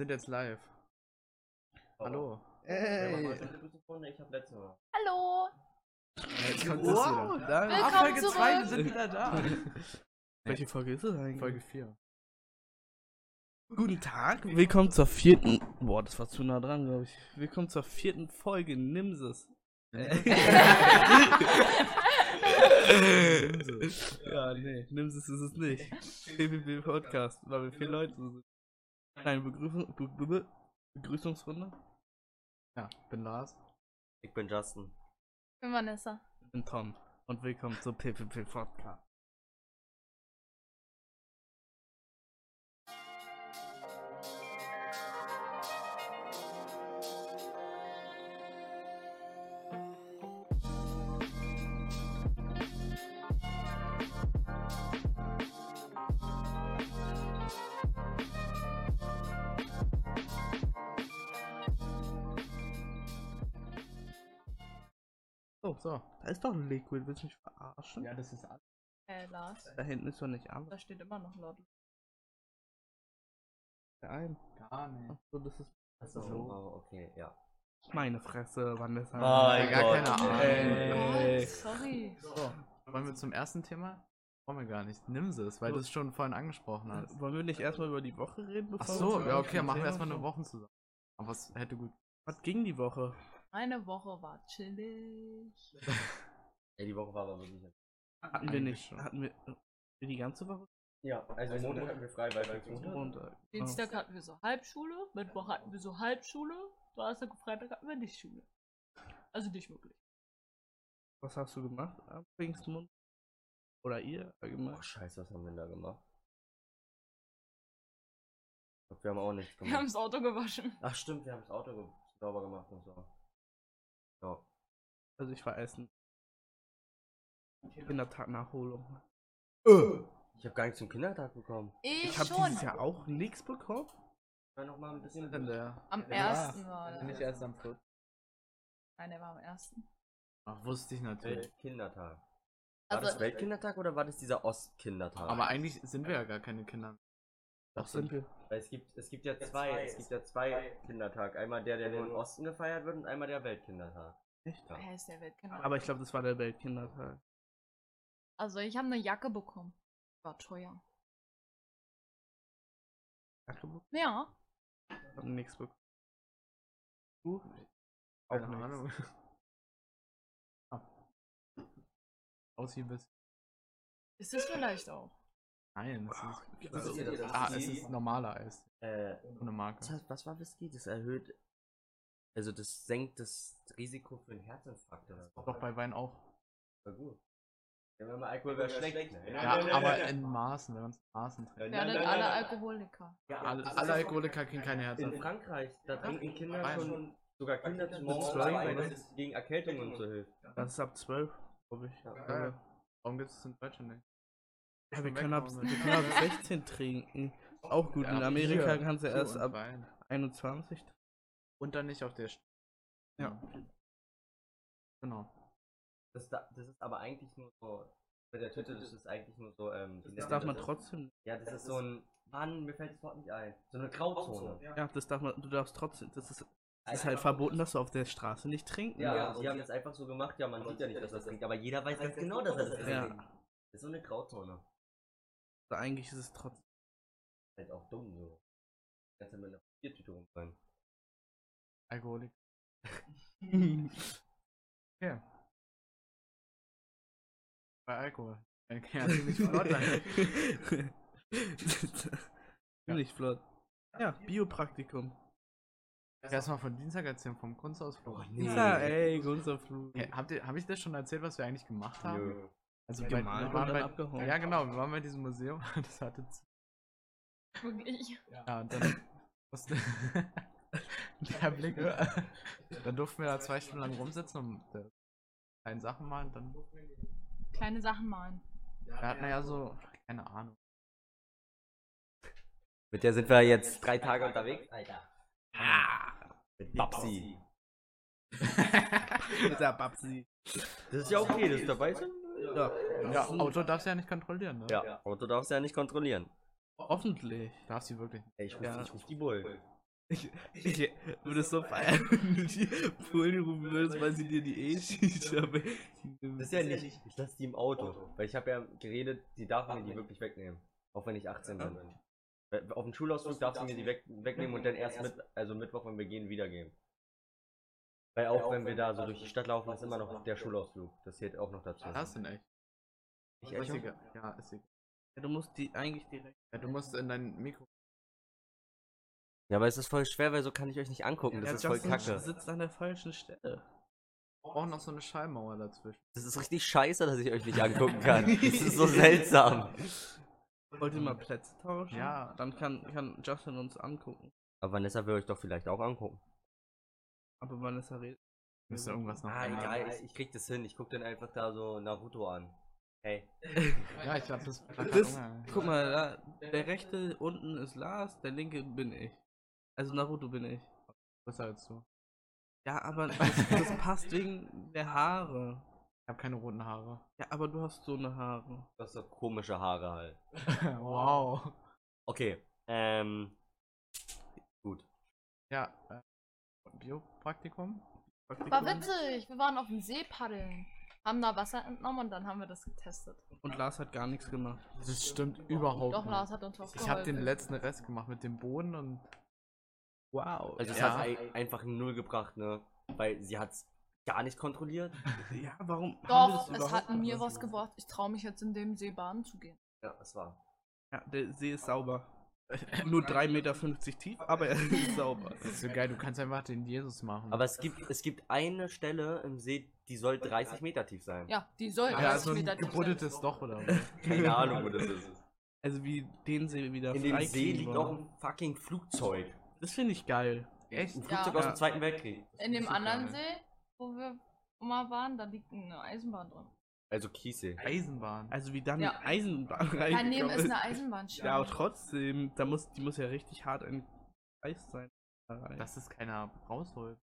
sind jetzt live. Hallo. Ey. Ich hab letzte Mal. Hallo! Jetzt kommt Wow, das wieder. da Willkommen Folge zurück. 2, wir sind wieder da. Welche Folge ist es eigentlich? Folge 4. Guten Tag, willkommen zur vierten. Boah, das war zu nah dran, glaube ich. Willkommen zur vierten Folge Nimses. ja, nee, Nimses ist es nicht. PPP Podcast, weil wir vier Leute sind. Kleine Begrüßung, Be Be Begrüßungsrunde. Ja, bin Lars. Ich bin Justin. Ich bin Vanessa. Ich bin Tom und willkommen zur PPP Podcast. Ist doch Liquid, willst du mich verarschen? Ja, das ist alles. Äh, Lars. Da hinten ist doch nicht alles. Da steht immer noch laut. ein. Gar nicht. Ach so, das ist Achso, So. oh, okay, ja. meine Fresse, Vanessa. Mein gar Gott. keine Ahnung. Ey. Oh, sorry. So, wollen wir zum ersten Thema? Wollen wir gar nicht. Nimm es, weil du es schon vorhin angesprochen hast. Wollen wir nicht erstmal über die Woche reden? Ach bevor so, wir ja, okay, machen wir erstmal eine? Woche zusammen. Aber was hätte gut. Was ging die Woche? Meine Woche war chillig. Ey, die Woche war aber wirklich. Hatten wir nicht. schon. Hatten wir äh, die ganze Woche? Ja, also Montag hatten wir frei, weil wir Montag. Montag. Dienstag hatten wir so Halbschule, Mittwoch hatten wir so Halbschule, Donnerstag und Freitag hatten wir nicht Schule. Also nicht wirklich. Was hast du gemacht am Pfingstmund? Oder ihr Oh, allgemein? scheiße, was haben wir denn da gemacht? Ich glaub, wir haben auch nichts Wir haben gemacht. das Auto gewaschen. Ach, stimmt, wir haben das Auto sauber gemacht und so. Ja. Also ich war essen. Kindertag-Nachholung. Ich habe gar nichts zum Kindertag bekommen. Ich, Ich habe dieses Jahr auch nichts bekommen. Ich war noch mal ein bisschen. Denn der. Am Ja. ersten war das. Nicht erst am 4. Nein, der war am ersten. Ach, wusste ich natürlich. Weltkindertag. War Also, das Weltkindertag oder war das dieser Ostkindertag? Aber eigentlich sind wir ja gar keine Kinder. Doch sind wir. Weil es gibt, es gibt ja zwei, es gibt ja zwei Kindertag. Einmal der, der nur im Osten gefeiert wird und einmal der Weltkindertag. Echt? Ja. wer ist der Weltkinder? Aber ich glaube, das war der Weltkindertag. Also, ich habe eine Jacke bekommen. War teuer. Jackebuch? Ja. Ich hab nichts bekommen. Du? Auch Keine nichts. Ahnung. Ah. Aussehen willst. Ist es vielleicht auch. Nein, es Ah, ist. Das? Ah, es ist normaler Eis. Äh, Ohne Marke. was, was war Whisky? Das erhöht. Also das senkt das Risiko für einen Herzinfarkt oder. Doch bei Wein auch. Voll gut. Ja, wenn man Alkohol wäre schlecht. Ne? Ja, aber in Maßen, wenn man es in Maßen trinkt. Wir sind alle Alkoholiker. Ja, Alle, das alle Alkoholiker kriegen keine In Herzen. Frankreich, da trinken Kinder Wein. schon, sogar Kinder zum Mit Morgen zwölf, Wein, oder? weil es gegen Erkältungen und so hilft. Das ist ab 12, glaube ich. Ja. Ja, Warum gibt es in Deutschland nicht? ja, wir, können ab, wir ne? können ab 16 trinken. Auch gut. Ja, In Amerika hier, kannst du so erst ab Wein. 21. Und dann nicht auf der. St Ja. Genau. Das, da, das ist aber eigentlich nur so. Bei der Tüte, das ist eigentlich nur so. Ähm, Das nennt darf man das? trotzdem. Ja, das ist so ein. Mann, mir fällt das Wort nicht ein. So eine Grauzone. Ja, das darf man. Du darfst trotzdem. Das ist, das ist halt verboten, dass du auf der Straße nicht trinken Ja, darfst. die haben das einfach so gemacht, ja, man sieht ja nicht, dass er das trinkt, aber jeder weiß ganz genau, dass er das trinkt. Ja. Das ist so eine Grauzone. Also eigentlich ist es trotzdem. Halt auch dumm so. Kannst du mit einer Biertüte rumfallen. Alkoholik. Ja. Bei Alkohol. Ja, ziemlich flott sein. Ziemlich flott. Ja, Biopraktikum. Erstmal von Dienstag erzählen, vom Kunstausflug. nee. Ja, ey, Gunsterflug. Okay, habt ihr, hab ich das schon erzählt, was wir eigentlich gemacht haben? Also Gemalt wir und waren dann bei, abgehauen. Ja, genau, wir waren bei diesem Museum. Das hatte. z- Wirklich. Ja, und dann. musste- der Blick. dann durften wir da zwei Stunden lang rumsitzen und äh, kleine Sachen malen. und Dann. Kleine Sachen malen. Wir hatten ja so. Keine Ahnung. Mit der sind wir jetzt drei Tage unterwegs, Alter. Mit Babsi. Mit der Babsi. Das ist ja okay, das ist dabei sind. Ja, Ja, Auto darfst du ja nicht kontrollieren, ne? Ja, Auto darfst du ja nicht kontrollieren. hoffentlich. Darfst du wirklich. Ey, ich ruf, Ja. ich ruf die Bullen. Ich, ich würde es so feiern, wenn du die Polen rufen würdest, weil sie dir die E-Shisha. Das ist ja nicht. Ich lasse die im Auto. Weil ich habe ja geredet, die darf mir die wirklich wegnehmen. Auch wenn ich 18 bin. Weil Auf dem Schulausflug darf sie mir die weg, wegnehmen und dann erst mit, also Mittwoch, wenn wir gehen, wiedergeben. Weil auch wenn wir da so durch die Stadt laufen, ist immer noch der Schulausflug. Das zählt auch noch dazu. Das sind echt. Ich echt? Ja, ist egal. Ja, du musst die eigentlich direkt. Ja, du musst in dein Mikro. Ja, aber es ist voll schwer, weil so kann ich euch nicht angucken. Das Ja, ist voll Justin kacke. sitzt an der falschen Stelle. Wir brauchen noch so eine Schallmauer dazwischen. Das ist richtig scheiße, dass ich euch nicht angucken kann. Das ist so seltsam. Wollt ihr mal Plätze tauschen? Ja. Dann kann, kann Justin uns angucken. Aber Vanessa will euch doch vielleicht auch angucken. Aber Vanessa redet. Müsste irgendwas noch Ah, egal, ich, ich krieg das hin. Ich guck dann einfach da so Naruto an. Hey. Ja, ich hab das. Das, guck mal, da, der rechte unten ist Lars, der linke bin ich. Also Naruto bin ich. Besser als du. Ja, aber das, das passt wegen der Haare. Ich habe keine roten Haare. Ja, aber du hast so eine Haare. Das ist so komische Haare halt. wow. Okay, ähm. Gut. Ja. Äh, Biopraktikum? War witzig. Wir waren auf dem See paddeln. Haben da Wasser entnommen und dann haben wir das getestet. Und Lars hat gar nichts gemacht. Das stimmt überhaupt Doch, nicht. Lars hat uns was Ich habe den letzten Rest gemacht mit dem Boden und. Wow. Also, es Ja. hat ei- einfach null gebracht, ne? Weil sie hat's gar nicht kontrolliert. ja, warum? Doch, das es hat mir gemacht? was gebracht. Ich traue mich jetzt in dem See baden zu gehen. Ja, es war. Ja, der See ist sauber. Nur 3,50 Meter tief, aber er ist sauber. Das ist so geil, du kannst einfach den Jesus machen. Aber es gibt, es gibt eine Stelle im See, die soll 30 Meter tief sein. Ja, die soll ja, 30 so ein Meter tief sein. gebuddeltes Loch oder? Keine Ahnung, wo das ist. Also wie den See wieder In dem See liegt auch ein fucking Flugzeug. Das finde ich geil. Echt? Ein Ja. Flugzeug aus Ja. dem Zweiten Weltkrieg. In dem anderen geil. See, wo wir mal waren, da liegt eine Eisenbahn drin. Also Kiesel. Eisenbahn. Also wie dann Ja. eine Eisenbahn Daneben reingekommen ist eine Eisenbahnschiene. Ja, aber trotzdem, da muss, die muss ja richtig hart in Eis sein. da rein. Dass es keiner rausholt.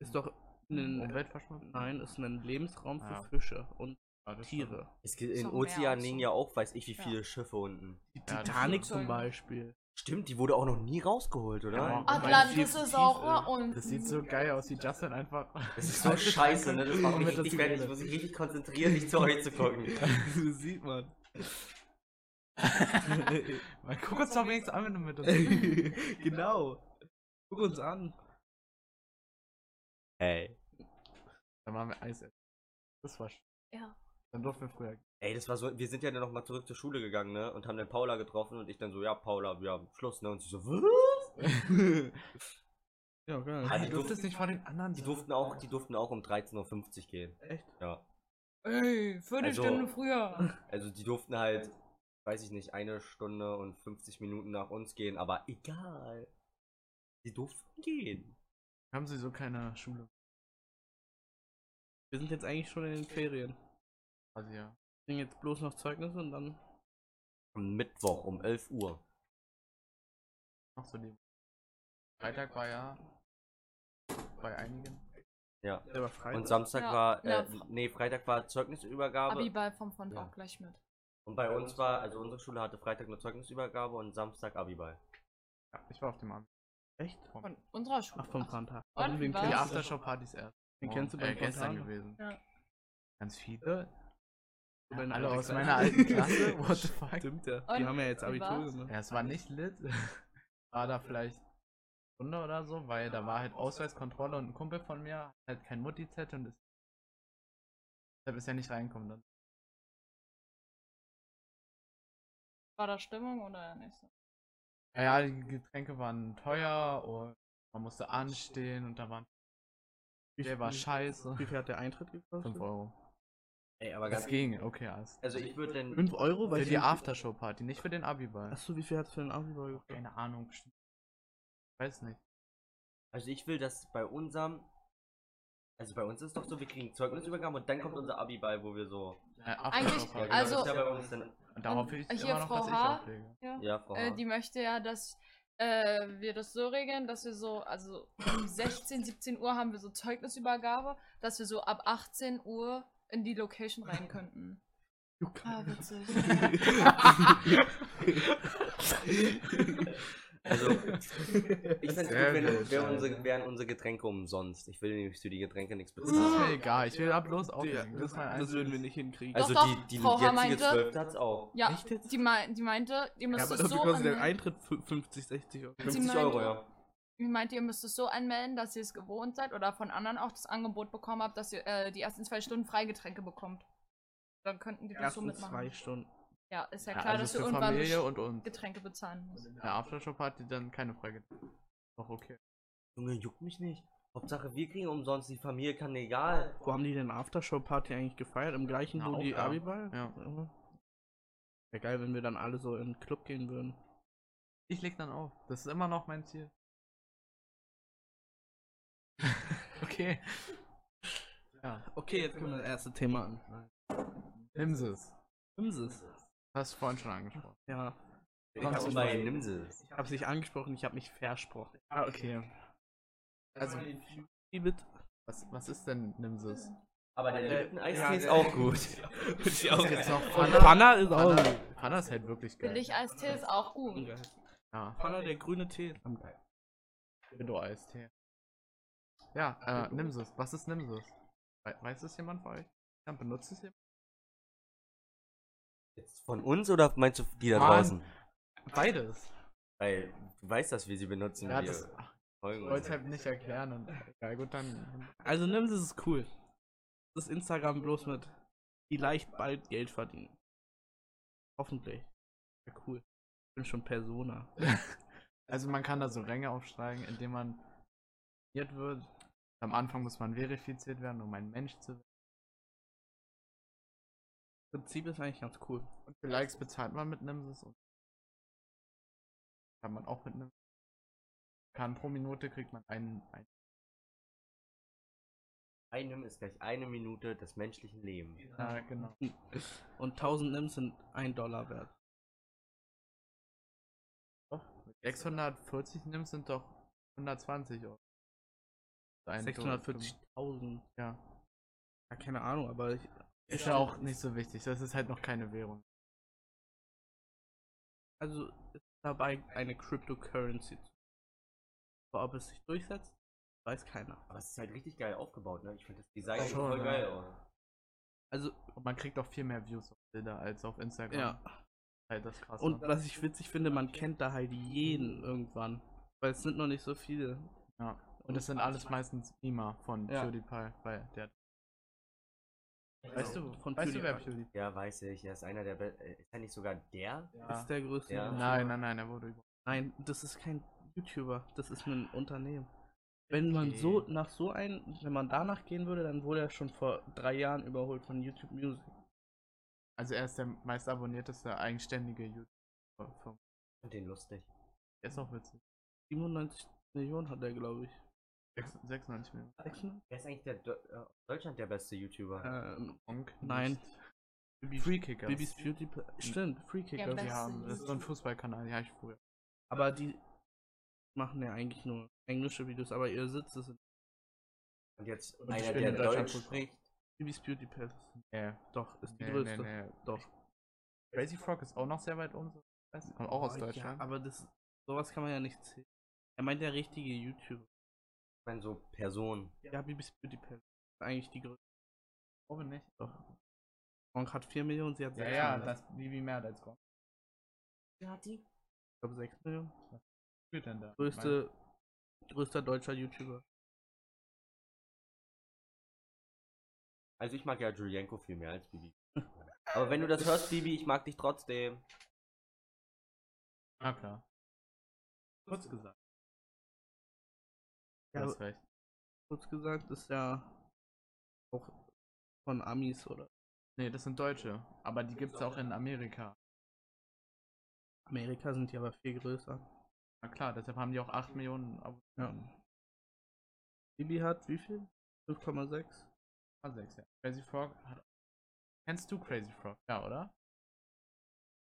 ist doch ein, Umweltverschmutzung? nein, ist ein Lebensraum für Ja. Fische und Ja, das Tiere. Es gibt in Ozeanen liegen so. ja auch, weiß ich wie Ja. viele Schiffe unten. Die Ja, das Titanic zum. Beispiel. Stimmt, die wurde auch noch nie rausgeholt, oder? Ja. Atlantis ist tief auch ist. und Das sieht so geil aus, wie Justin einfach. Das ist so scheiße, ne? Das macht mich richtig fertig. Ich muss mich richtig konzentrieren, nicht zu euch zu gucken. das sieht man. Man, guck uns doch wenigstens an, wenn du mit uns. genau. Guck uns an. Ey. Dann machen wir Eis essen. Das war schön. Ja. Dann durften wir früher. Ey, das war so, wir sind ja dann noch mal zurück zur Schule gegangen, ne? Und haben dann Paula getroffen und ich dann so, ja, Paula, wir haben Schluss, ne? Und sie so, was? ja, geil. Ah, die die durfte es nicht vor den anderen Die durften auch, die durften auch um 13.50 Uhr gehen. Echt? Ja. Ey, Viertelstunde Also- früher. Also die durften halt, weiß ich nicht, eine Stunde und 50 Minuten nach uns gehen, aber egal. Die durften gehen. Haben sie so keine Schule. Wir sind jetzt eigentlich schon in den Ferien. Quasi, ja. Kriegen jetzt bloß noch Zeugnisse und dann. Am Mittwoch um 11 Uhr. Noch so die. Freitag war ja. Bei einigen. Ja. Der war. Und Samstag Ja, war, ja, äh, Fr- nee, Freitag war Zeugnisübergabe. Abiball vom Fond Ja. auch gleich mit. Und bei uns war, also unsere Schule hatte Freitag eine Zeugnisübergabe und Samstag Abiball. Ja, ich war auf dem Abend. Echt? Von unserer Schule. Ach, vom wie wen war's? Die? Aftershow-Partys erst. Wen Morgen, kennst du äh, beim gestern gewesen. Ja. Ganz viele. Deine Alle aus meiner alten Klasse. What the fuck? Stimmt ja. Und Die haben ja jetzt Abitur gemacht. Ja, es war nicht lit. War da vielleicht eine Stunde oder so, weil da war halt Ausweiskontrolle und ein Kumpel von mir hat halt kein Mutti-Z und ist. Deshalb ist er nicht reinkommen dann. War da Stimmung oder nicht so? Ja, ja, die Getränke waren teuer und man musste anstehen und da waren. Der war scheiße. Wie viel hat der Eintritt gekostet? 5 Euro. Ey, aber Das ging, okay, alles. Also ich würde denn. 5 Euro? Für ich die Aftershow-Party, nicht für den Abiball. Achso, wie viel hat es für den Abiball gekostet? Keine Ahnung, bestimmt. Weiß nicht. Also ich will, dass bei unserem. Also bei uns ist doch so, wir kriegen Zeugnisübergabe und dann kommt unser Abiball, wo wir so. Äh, Eigentlich- Aftershow-Party. genau, also- das ist ja bei uns dann. Und darauf will ich Hier immer noch, Frau dass ich H. auflege. Ja. Ja, Frau. Äh, H. die möchte ja, dass äh, wir das so regeln, dass wir so, also um 16, 17 Uhr haben wir so Zeugnisübergabe, dass wir so ab 18 Uhr in die Location rein könnten. Ah, witzig. Also, ich Sehr gut, wenn wären unsere, wären unsere Getränke umsonst. Ich will nämlich für die Getränke nichts Das ist bezahlen. mir egal, ich will da bloß Ja, auflegen. das, ist mein das würden wir nicht hinkriegen. Also Doch, die, doch, die Frau Haar jetzige meinte- 12. hat's auch. Ja, Echt jetzt? die, mei die meinte, ihr ja, müsst aber dafür so kostet der. Eintritt fü- 50, 60 Euro. 50 meinte- Euro, ja. Die meinte, ihr müsst es so anmelden, dass ihr es gewohnt seid oder von anderen auch das Angebot bekommen habt, dass ihr äh, die ersten zwei Stunden Freigetränke bekommt. Dann könnten die das so Ersten mitmachen. zwei Stunden. Ja, ist ja Ja, klar, also dass du für irgendwann Familie und uns. Getränke bezahlen musst. In der Aftershow-Party dann keine Frage. Doch, okay. Junge, juckt mich nicht. Hauptsache, wir kriegen umsonst, die Familie kann egal. Wo haben die denn Aftershow-Party eigentlich gefeiert? Im gleichen, Na, wo auch die da. Abiball? Ja. Wäre geil, wenn wir dann alle so in den Club gehen würden. Ich leg dann auf. Das ist immer noch mein Ziel. okay. Ja. Okay, jetzt können wir das erste Thema an. Nimses. Imsis. Hast du vorhin schon angesprochen. Ja. Ich Kommst hab du bei Nimses. Ich hab's nicht angesprochen, ich habe mich versprochen. Ah, okay. Also, was, was ist denn Nimses? Aber der Äh, Lipton Eistee ja, ist auch gut. ich auch jetzt noch Panna? Panna ist auch Panna, gut. Panna ist halt wirklich geil. Billig-Eistee ist auch gut. Ja. Panna, der grüne Tee ist am geil. Window-Eistee. Ja, äh, Nimses. Was ist Nimses? We weiß es jemand von euch? Ja, benutzt es jemand? Jetzt von uns oder meinst du die da Mann. draußen? Beides. Weil du weißt, dass wir sie benutzen. Ja, wir das ach, ich wollte es halt nicht erklären. Und, ja, gut, dann. Also Nimsis ist cool. Das ist Instagram bloß mit, die leicht bald Geld verdienen. Hoffentlich. Ja, cool. Ich bin schon Persona. Also, man kann da so Ränge aufsteigen, indem man wird. Am Anfang muss man verifiziert werden, um ein Mensch zu werden. Prinzip ist eigentlich ganz cool. Und für Likes bezahlt man mit Nimses und kann man auch mit Nimses. Kann pro Minute kriegt man einen, einen Einem ist gleich eine Minute des menschlichen Lebens. ja, genau. Und 1000 Nims sind 1 Dollar wert. Doch, 640 nimmst sind doch 120 Euro. Ein Dollar, 640.000. Ja. Ja, keine Ahnung, aber ich, Ist ja auch nicht so wichtig. Das ist halt noch keine Währung. also ist dabei eine Cryptocurrency. zu- Aber ob es sich durchsetzt, weiß keiner. Aber es ist halt richtig geil aufgebaut, ne? Ich finde das Design schon voll ja. geil aus. Also, Und man kriegt auch viel mehr Views auf Bilder als auf Instagram. ja. Halt das krass. Und was ich witzig finde, man kennt da halt jeden irgendwann. Weil es sind noch nicht so viele. ja. Und das sind alles meistens Beamer von Ja. PewDiePie, weil der. Weißt du, Von weißt du wer PewDiePie. PewDiePie Ja, weiß ich. Er ist einer der Be äh, Ist er nicht sogar der? Ja. Ist der größte. Ja. Nein, nein, nein, er wurde über. Nein, das ist kein YouTuber, das ist ein Unternehmen. Wenn man Okay. so nach so ein, wenn man danach gehen würde, dann wurde er schon vor drei Jahren überholt von YouTube Music. Also er ist der meist abonnierteste eigenständige YouTuber. vom- Und den lustig. Der ist auch witzig. 97 Millionen hat er, glaube ich. Sechs- 96 Millionen. 96? Wer ist eigentlich der Do äh, Deutschland der beste YouTuber? Ähm, Onk Nein. nicht. Free Kickers. Bibis Beauty. Stimmt, Free Kickers. Ja, Die Beste haben, das ist so ein Fußballkanal, die habe ich früher. Aber die machen ja eigentlich nur englische Videos, aber ihr Sitz ist in Und jetzt Und einer, der in Deutschland Deutsch spricht. Bibis Beauty Palace. Nee, Doch, ist die nee, größte. nee, nee. Doch. Crazy Frog ist auch noch sehr weit oben. Kommt auch aus Oh, Deutschland. Ja, aber das, sowas kann man ja nicht zählen. Er meint der richtige YouTuber. Ich meine, so Person. Ja, Bibis Beauty Palace. Ist eigentlich die größte. Ich glaube nicht. Doch. Gronk hat 4 Millionen, sie hat 6 Ja, ja, Millionen. das wie, wie mehr als Gronk. Ich glaube 6 Millionen. spielt denn da? Größte, größter deutscher YouTuber. Also ich mag ja Julienko viel mehr als Bibi. Aber wenn du das hörst, Bibi, ich mag dich trotzdem. Na klar. Kurz gesagt. Du Ja, hast recht. kurz gesagt ist ja auch von Amis oder Nee, das sind Deutsche. Aber die gibt's auch in Amerika. Amerika sind die aber viel größer. Na klar, deshalb haben die auch 8 Millionen Abonnenten. Ja. Bibi hat wie viel? 5,6? Ah, sechs, ja. Crazy Frog hat. Kennst du Crazy Frog? Ja, oder?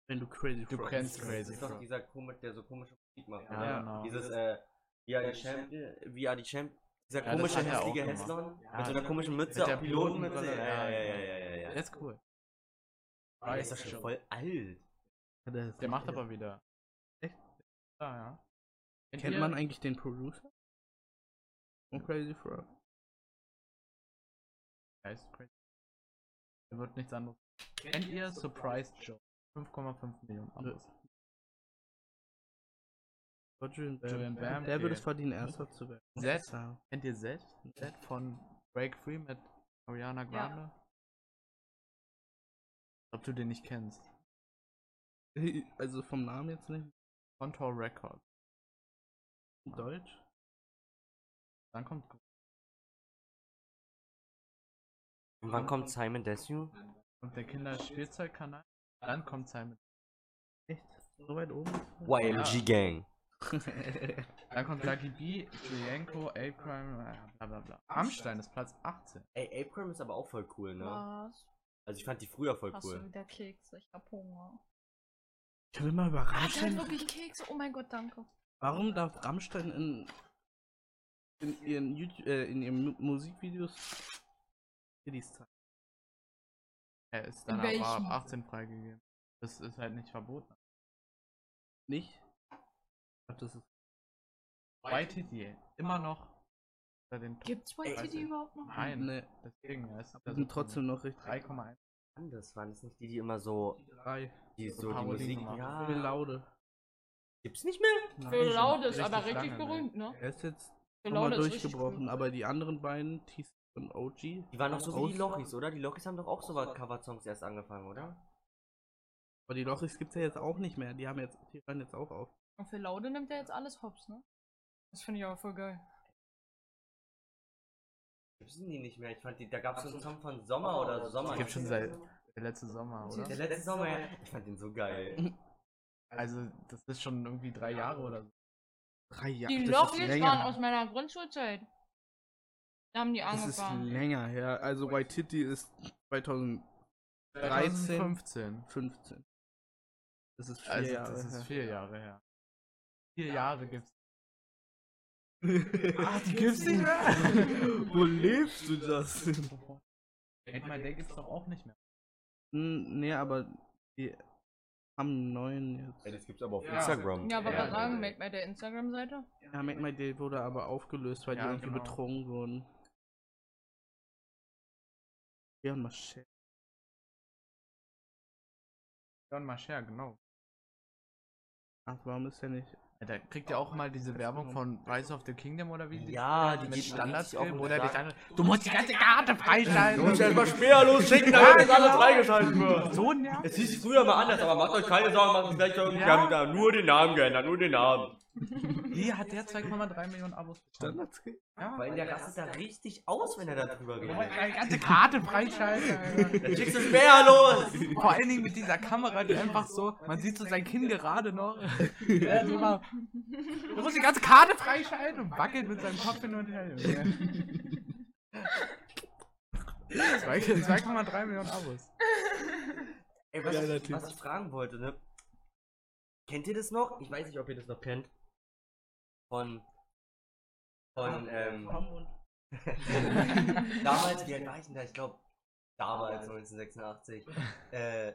Wenn du Crazy Du Frog kennst bist. Crazy Das ist doch Frog. dieser komisch, der so komische Musik macht. Ja, oder? Ja, genau. Dieses, äh, wie are die Champion, wie are die Champion, dieser Ja, das komische er hässliche. Hässlon Ja, mit so einer komischen Mütze, mit der Pilotenmütze. Ja, ja, ja, ja, ja, ja, ja. Der ist cool. Der ist doch schon voll alt. Der, ist Der macht aber wieder. Echt? Ja, ja. Kennt man eigentlich den Producer? Von Crazy Frog. Heißt crazy. Er wird nichts anderes. Kennt ihr Surprise Joe? 5,5 Millionen Abos. Julian Bam. Julian Bam, Der würde es verdienen, erster zu werden. Zed? Ja. Kennt ihr Zed? Zed von Break Free mit Ariana Grande? Ob du den nicht kennst. Also vom Namen jetzt nicht. Contour Records. Deutsch? Dann kommt Und wann kommt Simon Desue? kommt der Kinderspielzeugkanal. Dann kommt Simon. Echt? So weit oben? YMG Gang. Dann kommt Lucky B, Julienko, Apecrime, äh, bla bla bla. Rammstein ist Platz 18. Ey, Aprim ist aber auch voll cool, ne? Was? Also ich fand die früher voll Hast du cool. wieder Kekse? Ich hab Hunger. Ich bin mal Hat überrascht. er wirklich Kekse? Oh mein Gott, danke. Warum darf Rammstein in, in ihren, YouTube, äh, in ihren Mu Musikvideos Kiddies zeigen? Er ist dann aber ab welchem? 18 freigegeben. Das ist halt nicht verboten. Nicht? Glaub, das ist YTD, immer noch bei den Top- Gibt's YTD also- überhaupt noch? Nein, ne, deswegen ist die sind trotzdem noch richtig 3,1. Das waren es nicht die, die immer so, drei. die So so die Musik. gemacht. Ja. laude. Gibt's nicht mehr? Für Nein, Laude ist aber richtig lange, ne? berühmt, ne? Er ist jetzt Für nochmal Laude ist richtig durchgebrochen, aber die anderen beiden, TC und OG, Die waren noch so wie die Lochis, oder? Die Lochis haben doch auch so Cover-Songs erst angefangen, oder? Aber die Lochis gibt's ja jetzt auch nicht mehr. Die haben jetzt, die hören jetzt auch auf. Und für Laude nimmt er jetzt alles hops, ne? Das finde ich aber voll geil. Gibt's die nicht mehr? Ich fand die, da gab's so einen Song von Sommer oder Sommer. Das gibt schon seit der letzte Sommer, oder? Der letzte Sommer, ja. Ich fand den so geil. Also, das ist schon irgendwie drei Jahre oder so. Drei Jahre. Die Lochis waren aus meiner Grundschulzeit. Da haben die Das ist angefangen. länger her. Also White Titty ist 2013, 2015. 15. Das ist vier Also, Jahre das ist her. vier Jahre her. Vier Jahre gibt's. Ah, die gibt's nicht mehr. Wo lebst du das? My Day gibt's doch auch nicht mehr. Hm, nee, aber die haben einen neuen jetzt. Ey, das gibt's aber auf Ja. Instagram. Ja, aber Ja, was sagen. Make My Day Instagram-Seite? Ja, Make My Day wurde aber aufgelöst, weil Ja, die irgendwie genau. betrogen wurden. Leon Mascher. John Mascher, genau. Ach, warum ist der nicht? Alter, kriegt ihr auch mal diese Werbung von Rise of the Kingdom oder wie? die- Ja, die mit geht Standardfilm, den wo der dich Sack. dann. Du musst die ganze Karte freischalten. erstmal Speer losschicken, damit das alles freigeschalten wird. So nervig. Es hieß früher mal anders, aber macht euch keine Sorgen, macht es gleich irgendwie. Ja. Wir haben da nur den Namen geändert, nur den Namen. Hier hat der 2,3 Millionen Abos bekommen. Standard Ja. Weil der rastet da richtig aus, wenn er da drüber redet. deine ganze Karte freischalten. Alter. Dann schickst du Speer los! Vor allen Dingen mit dieser Kamera, die einfach so, man sieht so sein Kinn gerade noch. Er ist immer, musst die ganze Karte freischalten und wackelt mit seinem Kopf hin und her. Zwei- 2,3 Millionen Abos. Ey, was, Geiler ich, was ich fragen wollte, ne? Kennt ihr das noch? Ich weiß nicht, ob ihr das noch kennt. Von. Von, ähm. damals, wie alt war ich denn da? Ich glaube, damals, 1986. Äh.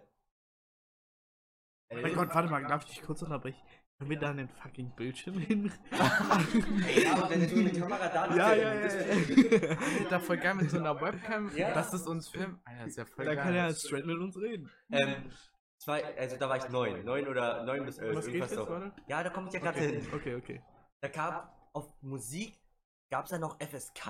Oh mein Gott, warte mal, darf ich dich kurz unterbrechen? Können wir da einen fucking Bildschirm hin? Ey, aber wenn du eine Kamera da hast, ja, ja, ja. Ist da voll geil mit so einer Webcam, Ja. dass es uns filmt. Alter, das ist ja voll Da geil. kann er straight mit uns reden. Ähm, zwei, also da war ich neun. Neun oder neun bis elf. Was geht irgendwas jetzt, so. Ja, da komme ich ja gerade hin. Okay, okay. Da kam auf Musik, gab es da noch FSK.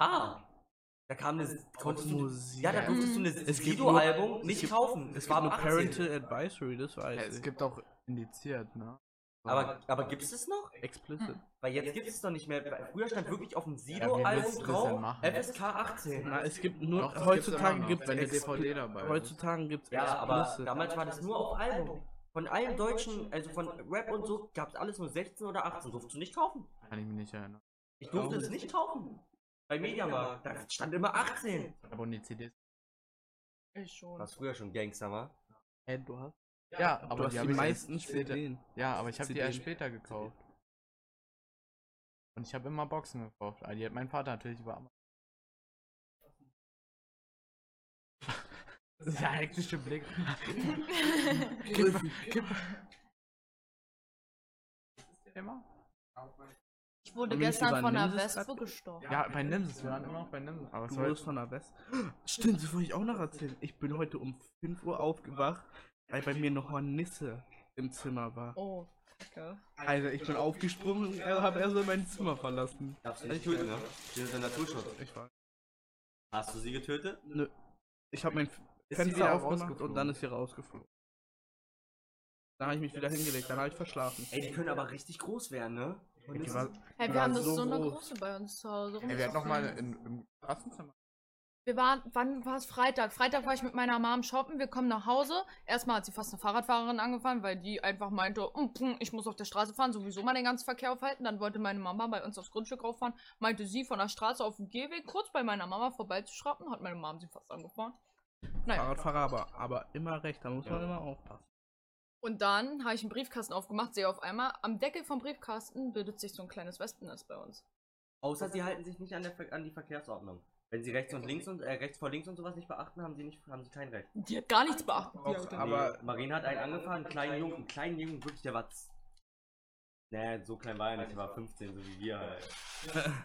Da kam eine. Konntest du, Musik. ja, da durftest du eine Es gibt Sido-Album es nicht gibt- kaufen. Es war gibt nur ab 18. Parental Advisory, das weiß Ja, ich. es gibt auch indiziert, ne? Aber, aber gibt es das noch? Explicit. Weil jetzt gibt es doch nicht mehr. Früher stand wirklich auf dem Ja, Sido-Album das drauf? FSK 18. Na, es gibt nur, Doch, heutzutage gibt es immer noch, wenn eine DVD dabei. Heutzutage gibt es Ja, aber damals war das nur auf Album. Von allen deutschen, also von Rap und so, gab es alles nur 16 oder 18. Durftest du nicht kaufen. Kann ich mich nicht erinnern. Ich durfte es nicht kaufen. Bei Mediamarkt. Da stand immer 18. Aber die CDs. Ich schon. Was früher schon Gangster war. Hey, du hast, Ja, du aber hast die, die, meisten erst später. Ja, aber ich habe die erst später gekauft. Und ich habe immer Boxen gekauft. Ah, Die hat mein Vater natürlich über der hektische Blick. gib, gib. Thema? Ich wurde gestern von einer Nimses Wespe gestochen. Ja, bei Nimses, wir waren immer noch bei Nimses. Aber Du wurdest von der West. Stimmt, das wollte ich auch noch erzählen. Ich bin heute um 5 Uhr aufgewacht, weil bei mir noch Hornisse im Zimmer war. Oh, kacke. Alter, ich bin aufgesprungen und er hat erst mal mein Zimmer verlassen. Darfst du nicht töten, ne? Wir sind Naturschutz. Ich war. Hast du sie getötet? Nö. Ich habe mein Ist sie Fenster wieder aufgemacht und rausgeflogen? dann ist sie rausgeflogen. Dann habe ich mich wieder hingelegt, dann habe ich verschlafen. Ey, die können aber richtig groß werden, ne? Die das- war- Hey, wir haben das so so eine groß. große bei uns zu Hause. Ey, wir hatten noch mal in, im Klassenzimmer. Wir waren, wann war es Freitag? Freitag war ich mit meiner Mom shoppen. Wir kommen nach Hause. Erstmal hat sie fast eine Fahrradfahrerin angefahren, weil die einfach meinte, "Mm, pff, ich muss auf der Straße fahren, sowieso mal den ganzen Verkehr aufhalten. Dann wollte meine Mama bei uns aufs Grundstück rauffahren. Meinte sie von der Straße auf dem Gehweg kurz bei meiner Mama vorbeizuschrappen. Hat meine Mom sie fast angefahren. Naja. Fahrradfahrer, aber, aber immer recht, da muss man Ja. immer aufpassen. Und dann habe ich einen Briefkasten aufgemacht, sehe auf einmal, am Deckel vom Briefkasten bildet sich so ein kleines Wespennest bei uns. Außer sie halten sich nicht an, der, an die Verkehrsordnung. Wenn sie rechts und links und äh, rechts vor links und sowas nicht beachten, haben sie nicht, haben sie kein Recht. Die hat gar nichts beachtet. Auch, aber- Nee, Marina hat einen angefahren, einen kleinen Jungen, einen kleinen Jungen, wirklich, der war. Nee, so klein war er nicht, der war 15, so wie wir halt.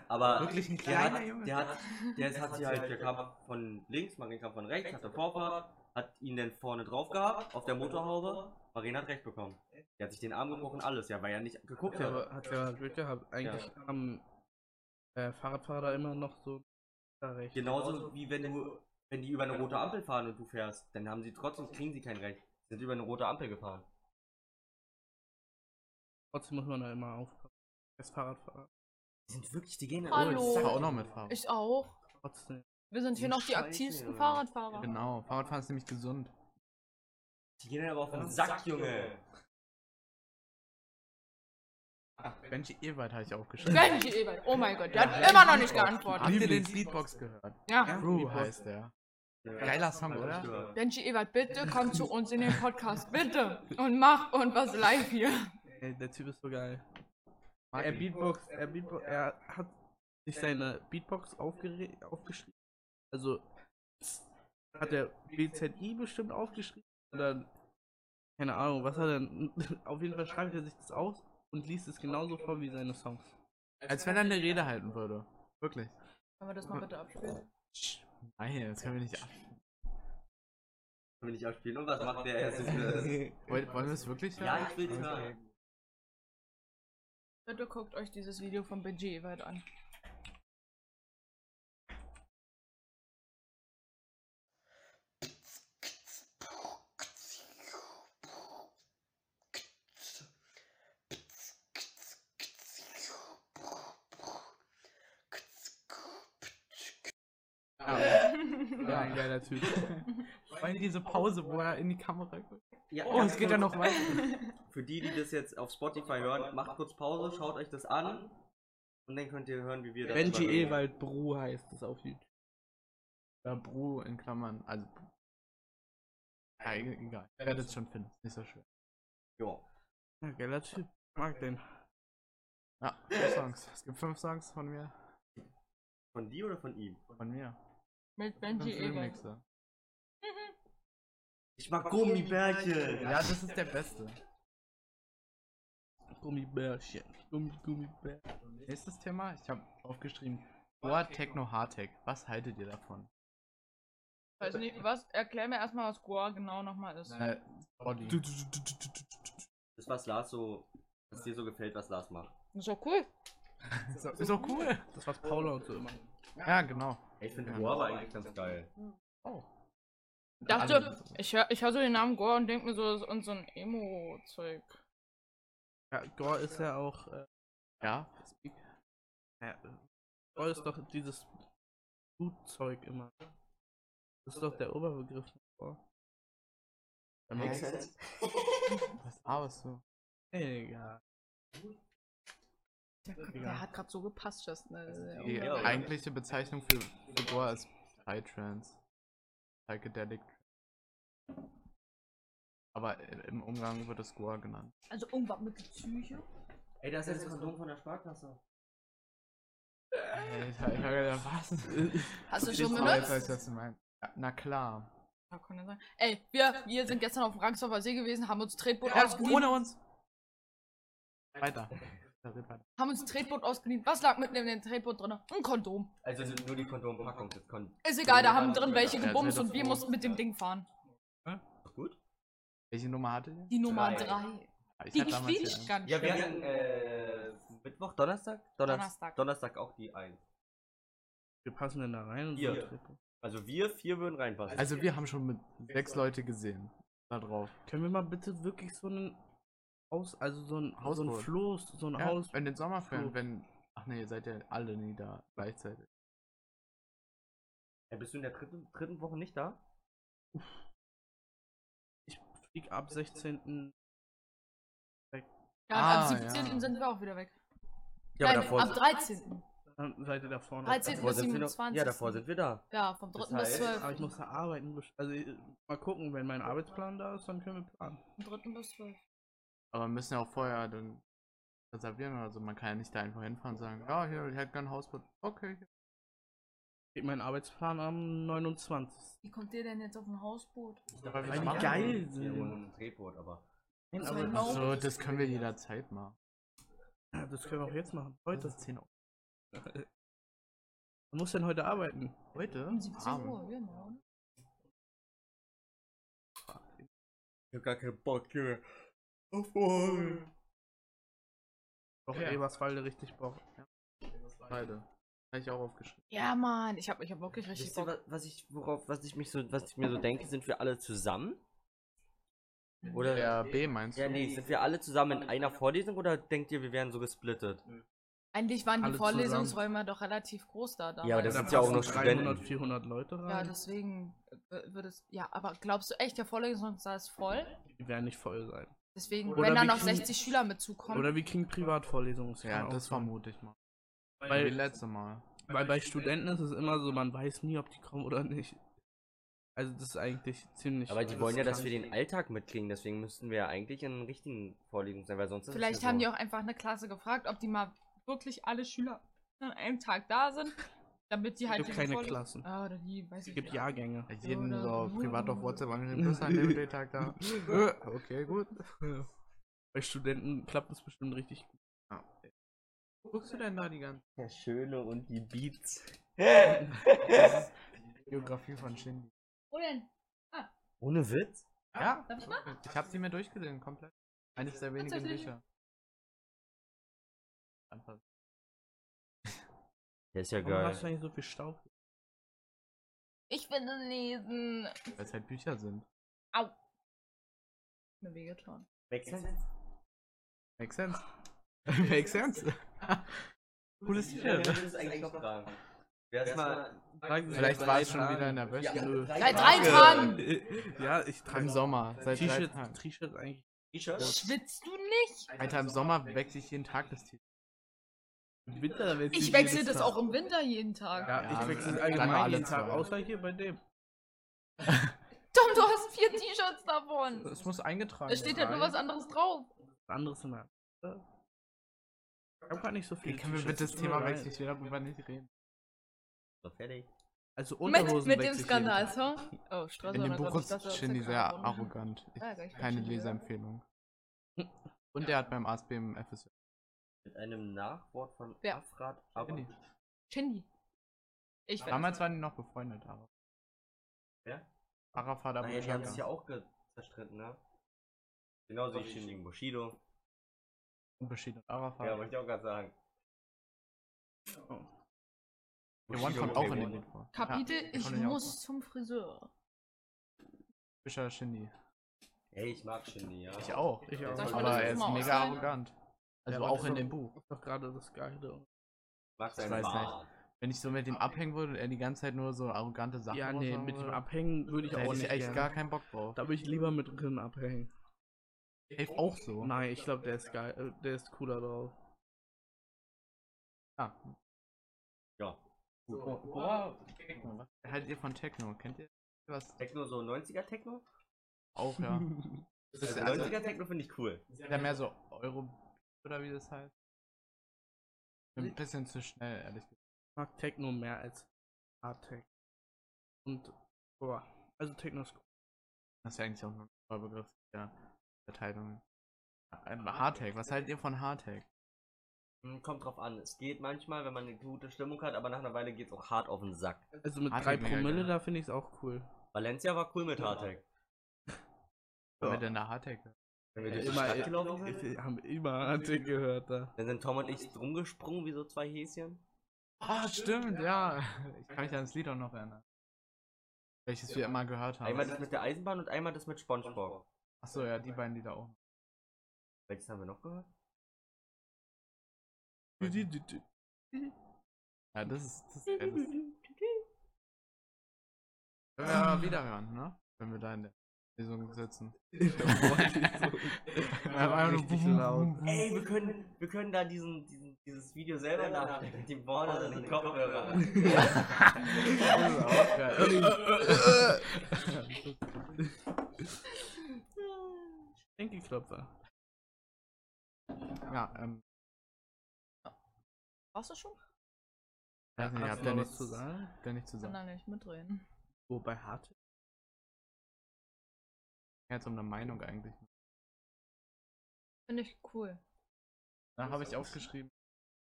Aber Wirklich ein der kleiner hat, Junge? Der hat, der hat sie halt, der kam von links, Marina kam von rechts, hatte Vorfahrt, hat ihn dann vorne drauf gehabt, auf der Motorhaube. Marina hat recht bekommen. Der hat sich den Arm gebrochen, alles, ja, weil er nicht geguckt Ja, hat. aber hat ja Glück gehabt. Eigentlich haben äh, Fahrradfahrer immer noch so da recht. Genauso wie wenn du, wenn die über eine rote Ampel fahren und du fährst, dann haben sie trotzdem, kriegen sie kein Recht. Sie sind über eine rote Ampel gefahren. Trotzdem muss man da immer aufpassen. Als Fahrradfahrer. Die sind wirklich, die gehen Hallo. Ich fahre auch noch mit Fahrrad. Ich auch. Trotzdem. Wir sind hier noch die scheiße, aktivsten Junge. Fahrradfahrer. Genau, Fahrradfahren ist nämlich gesund. Die gehen aber auf den Sack, Junge. Ach, Benji Ewald habe ich aufgeschrieben. Benji Ebert. Oh mein Gott, der hat immer noch nicht Habt geantwortet. ihr den Beatbox gehört? Ja. Crew Beatbox. heißt der. Geiler Song, ich oder? Benji Ebert, bitte komm zu uns in den Podcast. Bitte. Und mach und was live hier. Ey, der Typ ist so geil. Mag Er. Beatbox, er Beatbox, er hat sich seine Beatbox aufgeschrieben. Also hat er BZI bestimmt aufgeschrieben oder keine Ahnung, was hat er denn? Auf jeden Fall schreibt er sich das aus und liest es genauso vor wie seine Songs. Als wenn er eine Rede halten würde. Wirklich. Können wir das mal bitte abspielen? Nein, das können wir nicht ab. Will ich abspielen. Und was macht der? Er es. Wollt, wollen wir es wirklich hören? Ja, ich will's Okay. hören. Bitte guckt euch dieses Video von Benji Ebert an. Ja, ein geiler Typ. Allem diese Pause, wo er in die Kamera guckt. Ja, Oh, es geht ja noch weiter. Für die, die das jetzt auf Spotify hören, macht kurz Pause, schaut euch das an. Und dann könnt ihr hören, wie wir das Benji. Ewald Bru heißt es auf YouTube. Ja, Bru in Klammern. Also. Ja, e- egal. Ich werde es schon finden. Nicht so schwer. Jo. Ja, geiler Typ. Mag den. Ja, fünf Songs. Es gibt fünf Songs von mir. Von dir oder von ihm? Von mir. Mit Benji Ebert. Ich mag Gummibärchen. Ja, das ist der beste. Gummibärchen. Gummi, Gummibärchen. Nächstes Thema. Ich habe aufgeschrieben. Goa Techno Hardtech. Was haltet ihr davon? Weiß nicht, was? Erklär mir erstmal, was Goa genau nochmal ist. Äh, Body. Das, was Lars so, was dir so gefällt, was Lars macht. Das ist doch cool. Ist doch- ist doch cool. Das was Paula und so immer. Ja, genau. Ich finde. Goa aber eigentlich ganz geil. Oh. Ich dachte, ich höre ich hör so den Namen Goa und denke mir so, das ist und so ein Emo-Zeug. Ja, Gore ist ja auch. Äh, Ja. Speak. Ja, Gore ist doch dieses Blutzeug immer. Das ist doch der Oberbegriff von Gore. Der Makes Max- sense. Was arbeitest du? Egal. Der, der hat gerade so gepasst, Justin. Also, Die Ja, ja. eigentliche Bezeichnung für, für Goa ist Psytrance. Psychedelic. Aber i- im Umgang wird es Goa genannt. also irgendwas mit der Psyche. Ey, das ist das Kondom von der Sparkasse. Alter, ich hab was? Hast du schon weiß, weiß, benutzt? was du meinst. Ja, na klar. Ey, wir, wir sind gestern auf dem Rangsdorfer See gewesen, haben uns Tretboot Ja, ausgeliehen. ohne uns. Weiter. Ja, weiter. Haben uns ein Tretboot ausgeliehen. Was lag mitten in dem Tretboot drin? Ein Kondom. Also nur die Kondompackung. Das kon Ist egal, da haben drin welche Ja, gebumst und wir mussten mit dem Ding fahren. Gut. Welche Nummer hattet ihr? Die Nummer Drei. 3. Ah, ich Die hatte damals quietscht die ganz Ja, wir schön. hatten äh, Mittwoch, Donnerstag? Donner- Donnerstag. Donnerstag auch die 1. Wir passen denn da rein und Vier. so. Also wir vier würden reinpassen. Also wir haben schon mit sechs Leute gesehen. Da drauf. Können wir mal bitte wirklich so einen Haus, also so ein, so ein Hausboot. Floß, so ein Ja, Haus. in den Sommerferien, wenn. Ach nee, ihr seid ja alle nie da gleichzeitig. Ja, bist du in der dritten, dritten Woche nicht da? Ich flieg ab 16. Ja, Ah, ab 17. ja. sind wir auch wieder weg. Ja, Nein, aber davor, ab 13. Dann seid ihr da vorne. 13. davor bis sind wir noch, 27.. Ja, davor sind wir da. Ja, vom Das 3. bis heißt- 12. Aber ich muss da arbeiten. Also äh, mal gucken, wenn mein Arbeitsplan da ist, dann können wir planen. Vom 3. bis 12. Aber wir müssen ja auch vorher dann reservieren oder so. Man kann ja nicht da einfach hinfahren und sagen, ja, hier, ich hätte gern ein Hausboot. Okay. hier. Geht mein Arbeitsplan am 29. Wie kommt ihr denn jetzt auf ein Hausboot? weil Weil wir die machen. geil sind. wohnen im Drehboot, aber. Nein, So aber ein das, So, das können wir jederzeit machen. das können wir auch jetzt machen. Heute Heute. ist 10 Uhr. Man muss denn heute arbeiten. Heute? Um 17 Abend. Uhr, genau. Ich hab gar keinen Bock, Junge. Doch Ja. Eberswalde richtig Bock. Beide. Habe ich auch aufgeschrieben. Ja, Mann, ich hab, ich hab wirklich richtig Wisst ihr, Bock. was, was ich, worauf, was ich mich so, was ich mir so denke, sind wir alle zusammen? Oder? Der B meinst du? Ja, nee, sind wir alle zusammen in einer Vorlesung oder denkt ihr, wir wären so gesplittet? Eigentlich waren die Alle Vorlesungsräume doch relativ groß da damals. Ja, aber das Da sind ja auch noch 300, Studenten. 400 Leute rein. Ja, deswegen äh, wird es. Ja, aber glaubst du echt, der Vorlesungssaal ist voll? Die werden nicht voll sein. Deswegen, Oder wenn da noch kriegen- 60 Schüler mitzukommen. Oder wir kriegen Privatvorlesungen. kann Ja, das vermute ich mal. Weil- Wie letzte Mal. Weil bei Studenten ist es immer so, man weiß nie, ob die kommen oder nicht. Also das ist eigentlich ziemlich. Aber die wollen ja, dass wir den Alltag mitkriegen, deswegen müssten wir ja eigentlich in richtigen Vorlesungen sein, weil sonst ist Vielleicht es ja haben so. die auch einfach eine Klasse gefragt, ob die mal wirklich alle Schüler an einem Tag da sind, damit die Es halt. gibt diese keine Vorles- Klassen. Ah, oder die, weiß Es ich gibt nicht. Jahrgänge. Jeden Oder- so privat auf WhatsApp angeschrieben, bist du an dem Tag da? Äh, okay, gut. Bei Studenten klappt es bestimmt richtig gut. Ja. Wo guckst du denn da die ganze Der Schöne und die Beats. Biografie von Shindy? Wo denn? Ohne Witz? Ja, Darf ich mal? ich habe sie mir durchgelesen, komplett. Eines der wenigen? Bücher. Einfach. Der ist ja Warum geil. hast du eigentlich so viel Staub? Ich will es lesen. Weil es halt Bücher sind. Au. Mir wehgetan. Makes sense. Makes sense. Makes sense. Cooles Ja, T-Shirt. müssen es eigentlich noch tragen. Wer ist mal. Vielleicht war es schon wieder in der Wäsche. Ja. Seit drei Tagen! Ja, ich Im trage Sommer. Seit drei T-Shirt eigentlich. T-Shirt? Schwitzt du nicht? Alter, im Sommer wechsle ich jeden Tag das T-Shirt. Im Winter wechsle Ich ich wechsle das Tag. auch im Winter jeden Tag. Ja, Ja, ich wechsle dann allgemein alle jeden Tag, außer hier bei dem. Tom, du hast vier T-Shirts davon. Es muss eingetragen Da steht halt nur was anderes drauf. Was anderes in der. Ich hab gar nicht so viel. Wie können wir bitte das Thema wechseln? Ich will darüber nicht reden. So, fertig. Also Mit, Unterhosen mit dem wechsle ich Skandal, so? Oh, Straße. In dem Buch ist das Shindy sehr arrogant. Ich, keine. Leseempfehlung. Und der hat beim ASB im FSJ. Mit einem Nachwort von Wer? Afrat aber. Shindy. Shindy. Ich Damals waren die noch befreundet, aber. Wer? Arafat Abu Naja, die haben sich ja auch zerstritten, ne? Genauso wie Shindy und Bushido. Und Arafat. Ja, wollte ich auch gerade sagen. Oh. Der One Bushido kommt auch in K1. dem Lied vor. Kapitel, Ja, ich muss zum Friseur. Fischer Shindy. Ey, ich mag Shindy, ja. Ich auch. Ich auch. Aber er jetzt ist mega arrogant. Also aber auch in dem Buch. Doch gerade das Geile. mag seinen weiß Bart. Wenn ich so mit ihm abhängen würde und er die ganze Zeit nur so arrogante Sachen Ja, nee, mit dem Abhängen würde ich da auch hätte nicht ich echt gerne. gar keinen Bock drauf. Da würde ich lieber mit Rin abhängen. Ey, auch so. Nein, ich glaube, der ist geil. äh, Der ist cooler drauf. Ah. Ja. Boah, boah. Techno, Was haltet ihr von Techno? Kennt ihr was? Techno, so 90er Techno? Auch, ja. Das ist Also also, 90er Techno finde ich cool. ist ja mehr so Euro oder wie das heißt. Ein bisschen zu schnell, ehrlich gesagt. Ich mag Techno mehr als Hardtech. Und, boah, also Techno ist cool. Das ist ja eigentlich auch ein Vollbegriff der Verteilung. Hardtech, was haltet ihr von Hardtech? Hm, Kommt drauf an. Es geht manchmal, wenn man eine gute Stimmung hat, aber nach einer Weile geht es auch hart auf den Sack. Also mit Hart 3 geht mega Promille, da finde ich es auch cool. Valencia war cool mit Hardtech. Wer Ja. denn da Hardtech? Wenn wir Ja, durch die immer, Stadt gelaufen sind, wir haben immer Ante gehört da. dann sind Tom und ich rumgesprungen wie so zwei Häschen. Ah, stimmt, ja. Ich kann mich an das Lied auch noch erinnern. Welches wir immer gehört haben. Einmal das mit der Eisenbahn und einmal das mit Spongebob. Achso, ja, die beiden Lieder auch. Welches haben wir noch gehört? Ja, das ist. Das ist ja, das Können wir aber wieder hören, ne? Wenn wir da in der Lesung sitzen. Ey, wir können, wir können da diesen, diesen, dieses Video selber nachstellen mit dem Born und den Kopfhörern. Das ist auch geil. Enkelklopfer. ja, ähm. Warst du schon? Weiß nicht, habt ihr nichts zu sagen? Habt ihr nicht Kann zusammen? da nicht mitreden. Wo bei Harte? Jetzt um eine Meinung eigentlich. Finde ich cool. Da habe ich aufgeschrieben.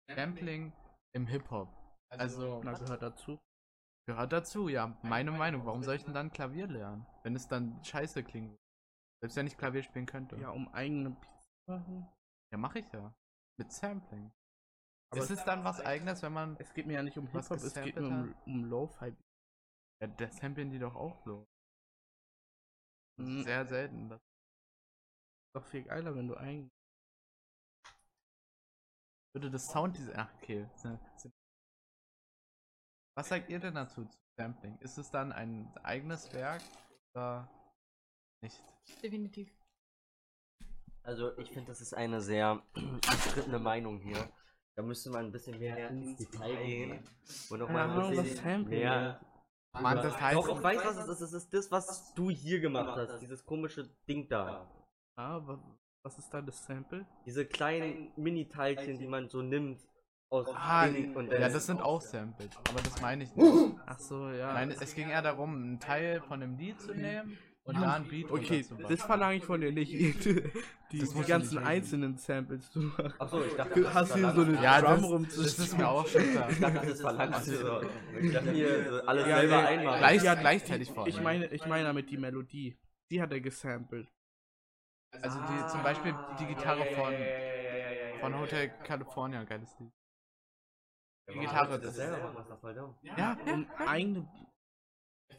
Sampling im Hip-Hop. Also, Na, gehört dazu. gehört dazu, ja. Meine Meinung. Warum soll ich denn dann Klavier lernen? Wenn es dann scheiße klingen würde. Selbst wenn ich Klavier spielen könnte. Ja, um eigene Beats zu machen. Ja, mache ich ja. Mit Sampling. Aber ist es dann was eigenes, wenn man. Es geht mir ja nicht um Hip-Hop, es geht mir um, um Lo-Fi. Ja, da samplen die doch auch so. Das ist Mhm. Sehr selten. Das Ist doch viel geiler, wenn du eigen. würde das Sound diese. Ach, okay. Was sagt ihr denn dazu zu Sampling? Ist es dann ein eigenes Werk oder nicht? Definitiv. Also ich finde, das ist eine sehr umstrittene Meinung hier. Da müsste man ein bisschen mehr ins Detail gehen und noch mal Keine ein bisschen Sampling mehr. Mann, das heißt. Doch, ich weiß, was es ist. Es ist das, was du hier gemacht hast. Dieses komische Ding da. Ah, wa- was ist da das Sample? Diese kleinen Mini-Teilchen, die man so nimmt aus Ah, und ja, das sind auch Samples, aber das meine ich nicht. Ach so, ja. Nein, es ging eher darum, einen Teil von dem Lied zu nehmen und da ein Beat okay, das verlange ich von dir nicht. Die, die du ganzen nicht einzelnen Samples zu machen. Achso, ich dachte, Du hast hier so eine Ja, Drum das, rumzuschieben. das ist mir auch schon klar. Ich dachte, das verlangst du so. Ich dachte hier alles Ja, selber ja, einmachen. Gleich, Ja, gleichzeitig vor Ich meine, ich meine damit die Melodie. Die hat er gesampelt. Also die, zum Beispiel die Gitarre von, von Hotel California, geiles Lied. Die Gitarre, das selber ist dumm. Ja, Um eigene.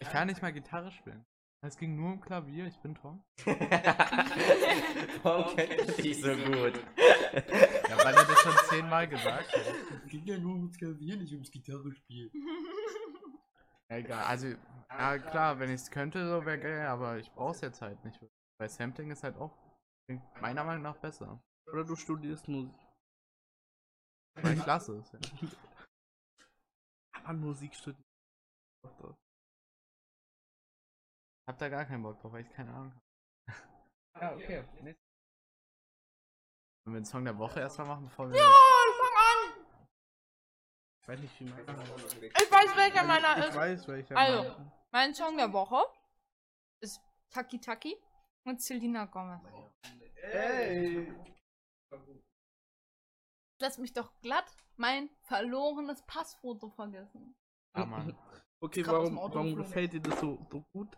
ich kann nicht mal Gitarre spielen. Es ging nur um Klavier, ich bin Tom. Warum kennt er dich so gut? Ja, weil er das schon zehnmal gesagt hat. Es ging ja nur ums Klavier, nicht ums Gitarrespiel. Ja, egal, also, ja klar, wenn ich es könnte, so wäre geil, aber ich brauch's jetzt halt nicht. Weil Sampling ist halt auch meiner Meinung nach besser. Oder du studierst Musik. Weil ich lasse es. Ja. Kann man Musik studieren? Hab da gar keinen Bock drauf, weil ich keine Ahnung habe. Ja, okay. Wenn wir den Song der Woche erstmal machen, bevor wir. Ich weiß nicht, wie man. Ich weiß, welcher meiner Ich ist. weiß, welcher. Also. meiner- Mein Song der Woche ist Taki Taki mit Selena Gomez. Ey! Lass mich doch glatt mein verlorenes Passfoto vergessen. Ja, Mann. Okay, warum, warum gefällt dir das so, so gut?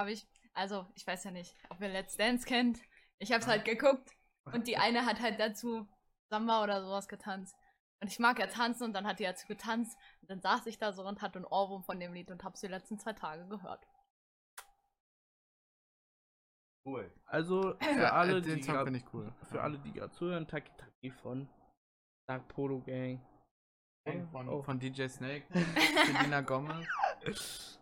Habe ich, also ich weiß ja nicht, ob ihr Let's Dance kennt. Ich hab's halt geguckt und die eine hat halt dazu Samba oder sowas getanzt. Und ich mag ja tanzen und dann hat die dazu getanzt. Und dann saß ich da so und hatte einen Ohrwurm von dem Lied und hab's die letzten zwei Tage gehört. Cool. Also, für Ja, alle, äh, den die grad, finde ich cool. für alle, die gerade zuhören, Taki Taki von Dark Polo Gang. Von, Oh. von DJ Snake, Selena Gomez.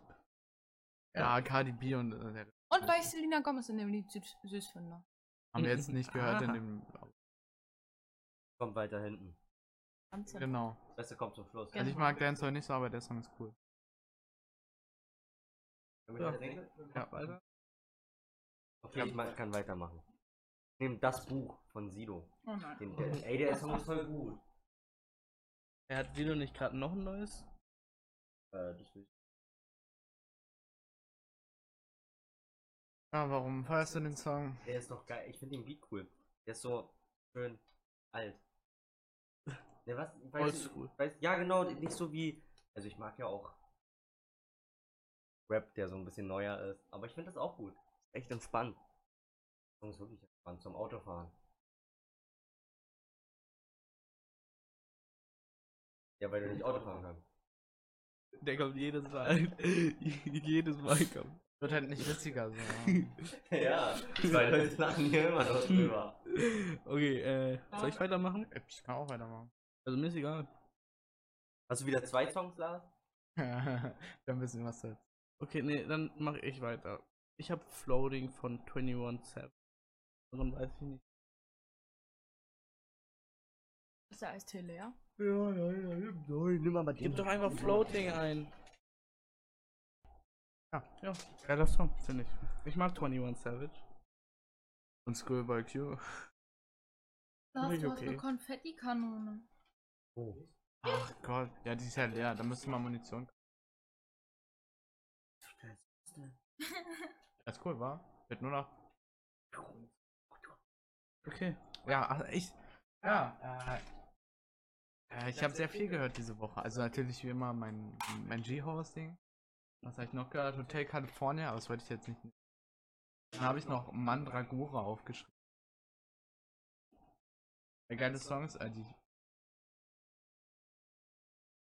Ja, Cardi B und äh, der Und weil ich Selena Gomez in dem Lied süß, süß finde. haben wir jetzt nicht gehört in dem. Kommt weiter hinten. Genau. Das Beste kommt zum Schluss. Ja. Also ich mag Dancehall nicht so, aber der Song ist cool. Können wir Ja. Ja, weiter. Okay, ich ma- kann weitermachen. Nehmen das Buch von Sido. Oh nein. Den, der, ey, der Song ist voll gut. Er hat Sido nicht gerade noch ein neues? Äh, das will ich. Ja, warum feierst du den Song? Der ist doch geil. Ich finde den Beat cool. Der ist so schön alt. Ja, was? Oldschool. ja, genau, nicht so wie. Also ich mag ja auch Rap, der so ein bisschen neuer ist. Aber ich finde das auch gut. Echt entspannt. Das ist wirklich entspannt zum Autofahren. Ja, weil du nicht Auto fahren kannst. Der kommt jedes Mal. jedes Mal kommt. Wird halt nicht witziger so. ja, weil Leute lachen hier immer noch drüber. Okay, äh, soll ich weitermachen? Ich kann auch weitermachen. Also mir ist egal. Hast du wieder zwei Songs, Lars? Wir haben ein bisschen was jetzt. Okay, nee, dann mache ich weiter. Ich habe Floating von 21 Savage. Darum weiß ich nicht. Ist der Eistee leer? Ja, ja, ja, nein, nimm mal Gib doch einfach Floating ein. Ja. Ja, geiler Song, finde ich. Ich mag 21 Savage. Und Schoolboy Q. Du hast okay. eine Konfettikanone. Oh. Ach Gott, ja, die ist ja leer. Da müsste man Munition. Das ist cool, war? Wird nur noch. Okay. Ja, also ich. Ja, äh, äh, ich habe sehr viel gehört diese Woche. Also natürlich wie immer mein, mein G-Hosting. Was habe ich noch gehört? Hotel California, aber das wollte ich jetzt nicht. Dann habe ich noch Mandragora aufgeschrieben. Ja, geile Songs, äh, die.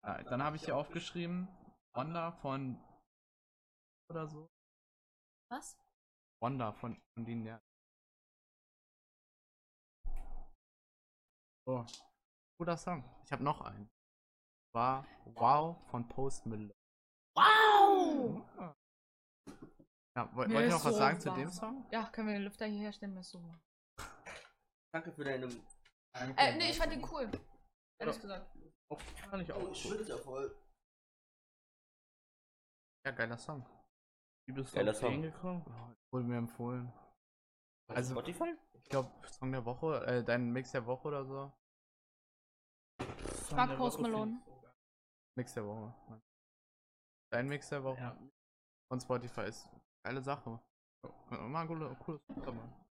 Äh, dann habe ich hier aufgeschrieben Wanda von oder so. Was? Wanda von, von denen ja. Oh, guter Song. Ich habe noch einen. War Wow von Post Malone. Wow! Ja, wollt ihr noch was so sagen zu dem Song? Ja, können wir den Lüfter hier herstellen? Mir ist so. warm. Danke für deine. Äh, nee, ich fand den cool. Ehrlich gesagt. Auch gar nicht auch cool. ja voll. Ja, geiler Song. Wie bist du Geiler auf den gekommen? Oh, wurde mir empfohlen. Also Also- Spotify? Ich glaube, Song der Woche, äh, dein Mix der Woche oder so. Ich mag Post Malone. Mix der Woche. Dein Mix der Woche Ja, von Spotify ist eine geile Sache. Immer ein cooles, cooles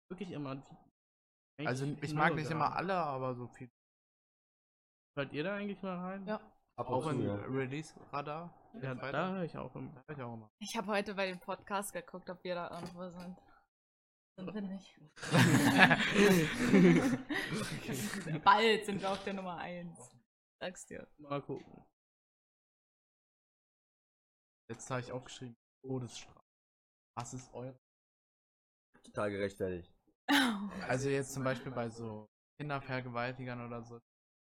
wirklich immer. Die, Also ich mag nicht immer alle, aber so viel. Hört ihr da eigentlich mal rein? Ja. Ab Auch in ja. Release-Radar. Ja, da höre ich auch immer. Ich auch immer. Ich habe heute bei dem Podcast geguckt, ob wir da irgendwo sind. Sind wir nicht. Bald sind wir auf der Nummer 1. Sag's dir. Mal gucken. Jetzt habe ich aufgeschrieben, Todesstrafe. Was ist euer? Total gerechtfertigt. Also jetzt zum Beispiel bei so Kindervergewaltigern oder so,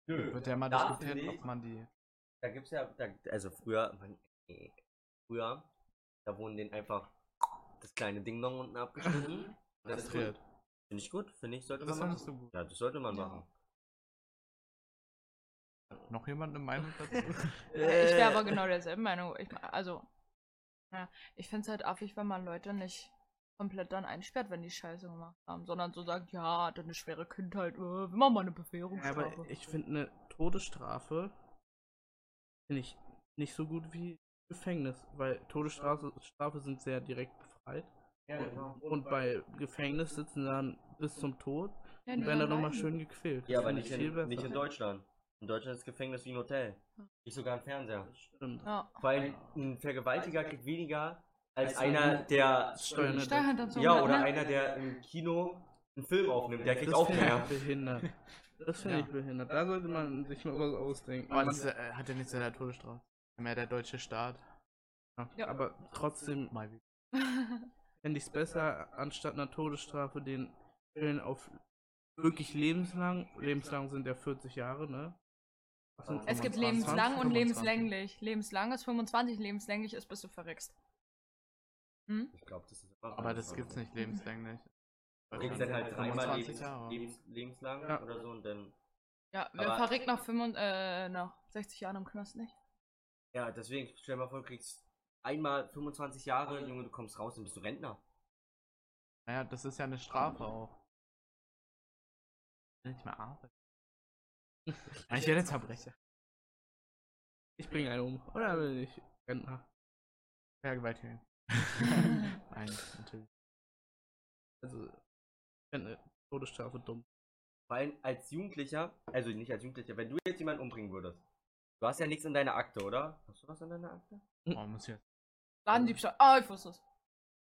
Nö. wird ja mal diskutiert, ob man die. Da gibt's ja, da, also früher, man, nee, früher, da wurden denen einfach das kleine Ding noch unten abgeschnitten. Das ist gut. kastriert. Finde ich gut, finde ich, sollte Das man machen. du gut. Ja, das sollte man Ja. machen. Noch jemand eine Meinung dazu? Äh, Ich wäre aber genau derselben Meinung. Ich, also, ja, ich finde es halt affig, wenn man Leute nicht komplett dann einsperrt, wenn die Scheiße gemacht haben, sondern so sagt, ja, hat eine schwere Kindheit, äh, wir machen mal eine Ja, Bewährungsstrafe. aber ich finde eine Todesstrafe finde ich nicht so gut wie Gefängnis, weil Todesstrafe Strafe sind sehr direkt befreit. Und bei Gefängnis sitzen dann bis zum Tod ja, und werden dann nochmal schön gequält. Ja, Das aber nicht ich viel in, besser. nicht in Deutschland. In Deutschland ist Gefängnis wie ein Hotel. Nicht sogar ein Fernseher. Stimmt. Ja. Allem ein Vergewaltiger kriegt weniger als einer, der. Steuern- Steuerhinterziehung. Ja, oder ne? einer, der im Kino einen Film aufnimmt. Der kriegt Das auch finde mehr. ich behindert. Das finde Ja. ich behindert. Da sollte man sich mal was ausdenken. Aber das äh, hat ja nichts mit der Todesstrafe. Mehr der deutsche Staat. ja. Aber trotzdem Mal fände ich es besser, anstatt einer Todesstrafe den Fällen auf wirklich lebenslang. Lebenslang sind ja 40 Jahre, ne? Sind Es gibt 25? lebenslang und 25. lebenslänglich. Lebenslang ist 25, lebenslänglich ist, bis du verreckst. Hm? Ich glaube, das ist immer Aber das gibt's nicht lebenslänglich. Kriegst dann halt dreimal 25 lebens, Jahre. lebens, lebenslang Ja. oder so und dann. Ja, wer Aber- verreckt nach, 5, äh, nach 60 Jahren im Knast nicht? Ja, deswegen, stell dir mal vor, du kriegst einmal 25 Jahre, Junge, du kommst raus und bist du Rentner. Naja, das ist ja eine Strafe auch. Ich will nicht mehr arbeiten. Ja, Ich werde Verbrecher. Ich bringe einen um. Oder will ich Rentner? Vergewaltigen. Nein, natürlich. Also, ich finde Todesstrafe dumm. Vor allem als Jugendlicher, also nicht als Jugendlicher, wenn du jetzt jemanden umbringen würdest. Du hast ja nichts in deiner Akte, oder? Hast du was in deiner Akte? Oh, muss jetzt. Ladendiebstahl. Ah, ich wusste es.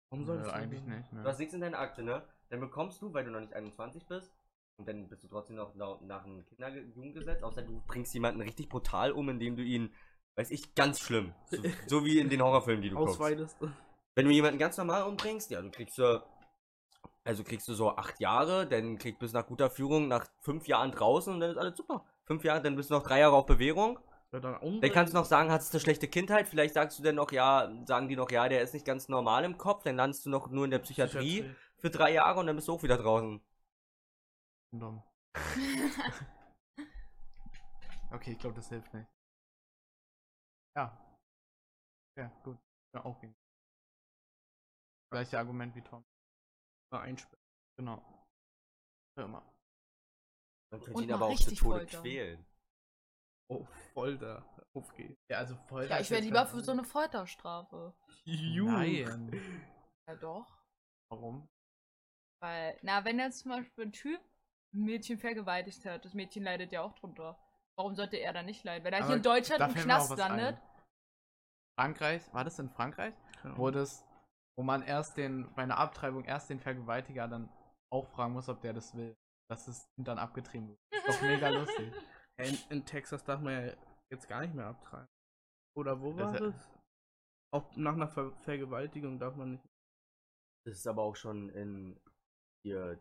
Warum soll ich eigentlich nicht, ne? Du hast nichts in deiner Akte, ne? Dann bekommst du, weil du noch nicht 21 bist, und dann bist du trotzdem noch nach, nach dem Kinderjugendgesetz, außer du bringst jemanden richtig brutal um, indem du ihn, weiß ich, ganz schlimm. So, so wie in den Horrorfilmen, die du guckst. Ausweitest. Wenn du jemanden ganz normal umbringst, ja, du kriegst du, also kriegst du so acht Jahre, dann kriegst du nach guter Führung nach fünf Jahren draußen und dann ist alles super. Fünf Jahre, dann bist du noch drei Jahre auf Bewährung. Ja, dann, Dann kannst du noch sagen, hattest du eine schlechte Kindheit, vielleicht sagst du dann noch, ja, sagen die noch, ja, der ist nicht ganz normal im Kopf, dann landest du noch nur in der Psychiatrie für drei Jahre und dann bist du auch wieder draußen. Dumm. Okay, ich glaube, das hilft nicht. Ja. Ja, gut. Ja, auch gehen. Gleiche Argument wie Tom. Mal einsperren. Genau. Hör mal. Man könnte Und ihn aber auch zu richtig Tode foltern. quälen. Oh, Folter. Auf geht's. Ja, also voll. Ja, ich wäre lieber für so eine Folterstrafe. Nein. Ja, doch. Warum? Weil, na, wenn jetzt zum Beispiel ein Typ Mädchen vergewaltigt hat, das Mädchen leidet ja auch drunter. Warum sollte er dann nicht leiden? Wenn er hier in Deutschland da im Knast landet. Frankreich, war das in Frankreich? Genau. Wo das, wo man erst den, bei einer Abtreibung erst den Vergewaltiger dann auch fragen muss, ob der das will. Dass das Kind dann abgetrieben wird. Ist doch mega lustig. In, in Texas darf man ja jetzt gar nicht mehr abtreiben. Oder wo war Das das? Auch nach einer Ver Vergewaltigung darf man nicht. Das ist aber auch schon in hier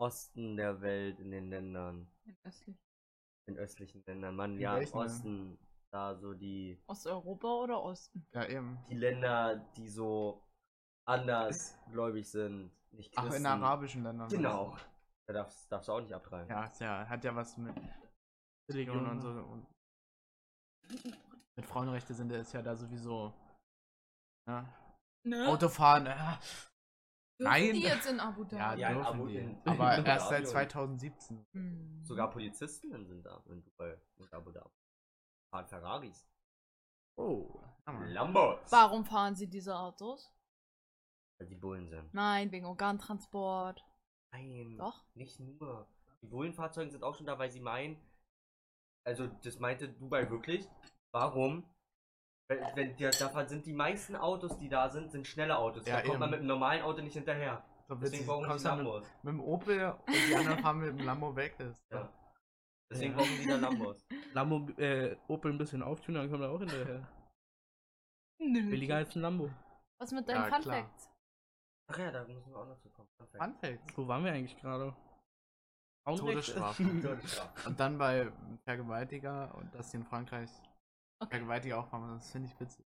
Osten der Welt, in den Ländern, In östlich- in östlichen Ländern. Man, In ja, welchen denn? Osten, da so die, Osteuropa oder Osten? Ja, eben. die Länder, die so andersgläubig sind, nicht Ach, in arabischen Ländern. Genau. Da darfst, darfst du auch nicht abtreiben. Ja, ja, hat ja was mit Religion und so. Und mit Frauenrechte sind ist ja da sowieso. Ja. Ne? Autofahren, ja, Dürfen nein. die jetzt in Abu ja, Dhabi? Ja, in dürfen Abu- die. in- Aber in erst seit Dhabi. 2017. Hm. Sogar Polizistinnen sind da in Dubai und Abu Dhabi. Fahren Ferraris. Oh. Ja. Lambos. Warum fahren sie diese Autos? Weil die Bullen sind. Nein, wegen Organtransport. Nein. Doch? Nicht nur. Die Bullenfahrzeuge sind auch schon da, weil sie meinen. Also, das meinte Dubai wirklich. Warum? Wenn, wenn der, da sind die meisten Autos, die da sind, sind schnelle Autos. Ja, da kommt man eben. mit einem normalen Auto nicht hinterher. So Deswegen brauchen die dann mit, Lambos. mit dem Opel und die anderen fahren mit dem Lambo weg. Ist. Ja. Deswegen Ja. brauchen die da Lambos. Lambo, äh, Opel ein bisschen auftun, dann kommt er auch hinterher. Nö. Billiger als ein Lambo. Was mit deinen Ja, Fun. Facts? Ach ja, da müssen wir auch noch zu kommen. Fun. Fun Facts. Wo waren wir eigentlich gerade? Todesstrafe. Todesstrafe. Und dann bei Vergewaltiger und die in Frankreich Okay. Vergewaltiger auch haben, das finde ich witzig.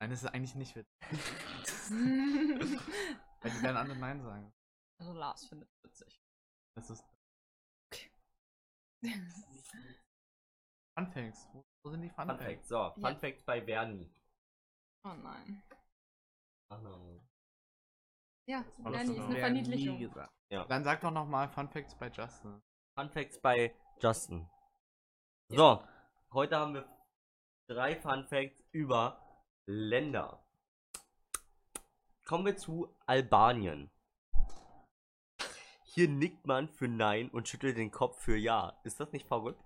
Nein, das ist eigentlich nicht witzig. Weil die werden alle Nein sagen. also Lars findet es witzig. Das ist Fun Facts. Wo, wo sind die Fun, Fun Facts? Fact. So, Fun Ja. Fact bei Bernie. oh nein. Ach nein. Ja, Bernie ist eine Verniedlichung. nie gesagt. Dann sag doch nochmal Fun Facts bei Justin. Fun Facts bei Justin. So, heute haben wir drei Fun Facts über Länder. Kommen wir zu Albanien. Hier nickt man für Nein und schüttelt den Kopf für Ja. Ist das nicht verrückt?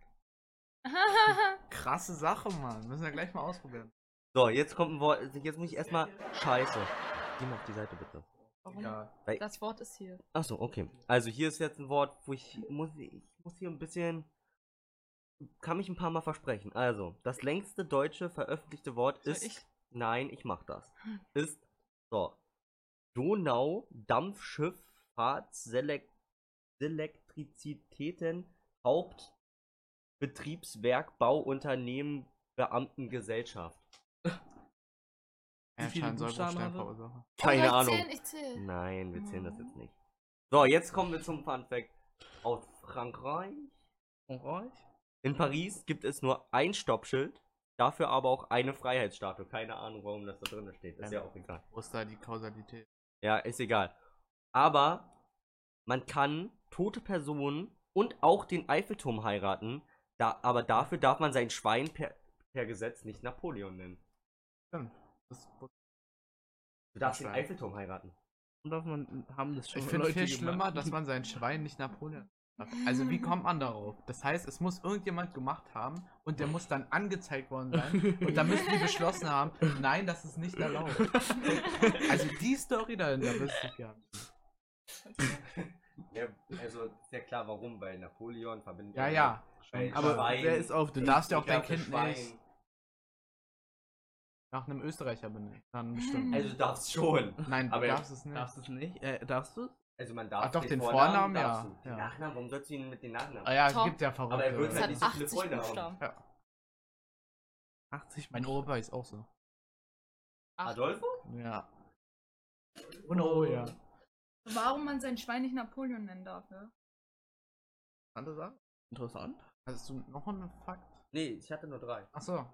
Krasse Sache, Mann. Müssen wir gleich mal ausprobieren. So, jetzt kommt ein Wort. Jetzt muss ich erstmal. Scheiße. Geh mal auf die Seite bitte. Warum? Ja. Das Wort ist hier. Achso, okay. Also hier ist jetzt ein Wort, wo ich muss, ich muss hier ein bisschen, kann mich ein paar Mal versprechen. Also, das längste deutsche veröffentlichte Wort Soll ist, ich? nein, ich mach das, Hm. ist, so, Donau Dampfschifffahrt Selek Selektrizitäten Hauptbetriebswerk Bauunternehmen Beamtengesellschaft. Wie viele Buchstaben verursachen. Keine oh, Ahnung. Ich zähl, ich zähl. Nein, wir zählen das Mhm. jetzt nicht. So, jetzt kommen wir zum Fun Fact aus Frankreich. Orange? In Paris gibt es nur ein Stoppschild, dafür aber auch eine Freiheitsstatue. Keine Ahnung, warum das da drin steht. Ist ja auch egal. Wo ist da die Kausalität? Ja, ist egal. Aber man kann tote Personen und auch den Eiffelturm heiraten, da, aber dafür darf man sein Schwein per, per Gesetz nicht Napoleon nennen. Stimmt. Das, Du darfst den. Eiffelturm heiraten. Und darf man, haben das schon Ich finde Leute viel schlimmer, dass man sein Schwein nicht Napoleon. Also wie kommt man darauf? Das heißt, es muss irgendjemand gemacht haben und der muss dann angezeigt worden sein und dann müssen die beschlossen haben, nein, das ist nicht erlaubt. Also die Story dahinter wüsste ich gerne. Ja, also ist ja klar, warum, weil Napoleon verbindet Ja, mit ja. Schwein- Aber Schwein, wer ist auf Du den darfst ja auch dein Kind Schwein. nicht nach einem Österreicher benennen. Dann bestimmt. Also du darfst schon. Nein, du aber darfst es nicht. Darfst du es nicht? Äh, darfst du? Also man darf Ach doch, den Vornamen, ja. darfst du. Den Ja. Nachnamen, warum sollst du ihn mit den Nachnamen? Ah ja, es Top. gibt ja verrückte. Aber er wird halt nicht so viele 80 Freunde haben. Ja. 80 Mein Opa ist auch so. Adolfo? Ja. Und oh ja. Warum man sein Schwein nicht Napoleon nennen darf, ja? Interessante Sache. Interessant. Hast du noch einen Fakt? Nee, ich hatte nur drei. Achso.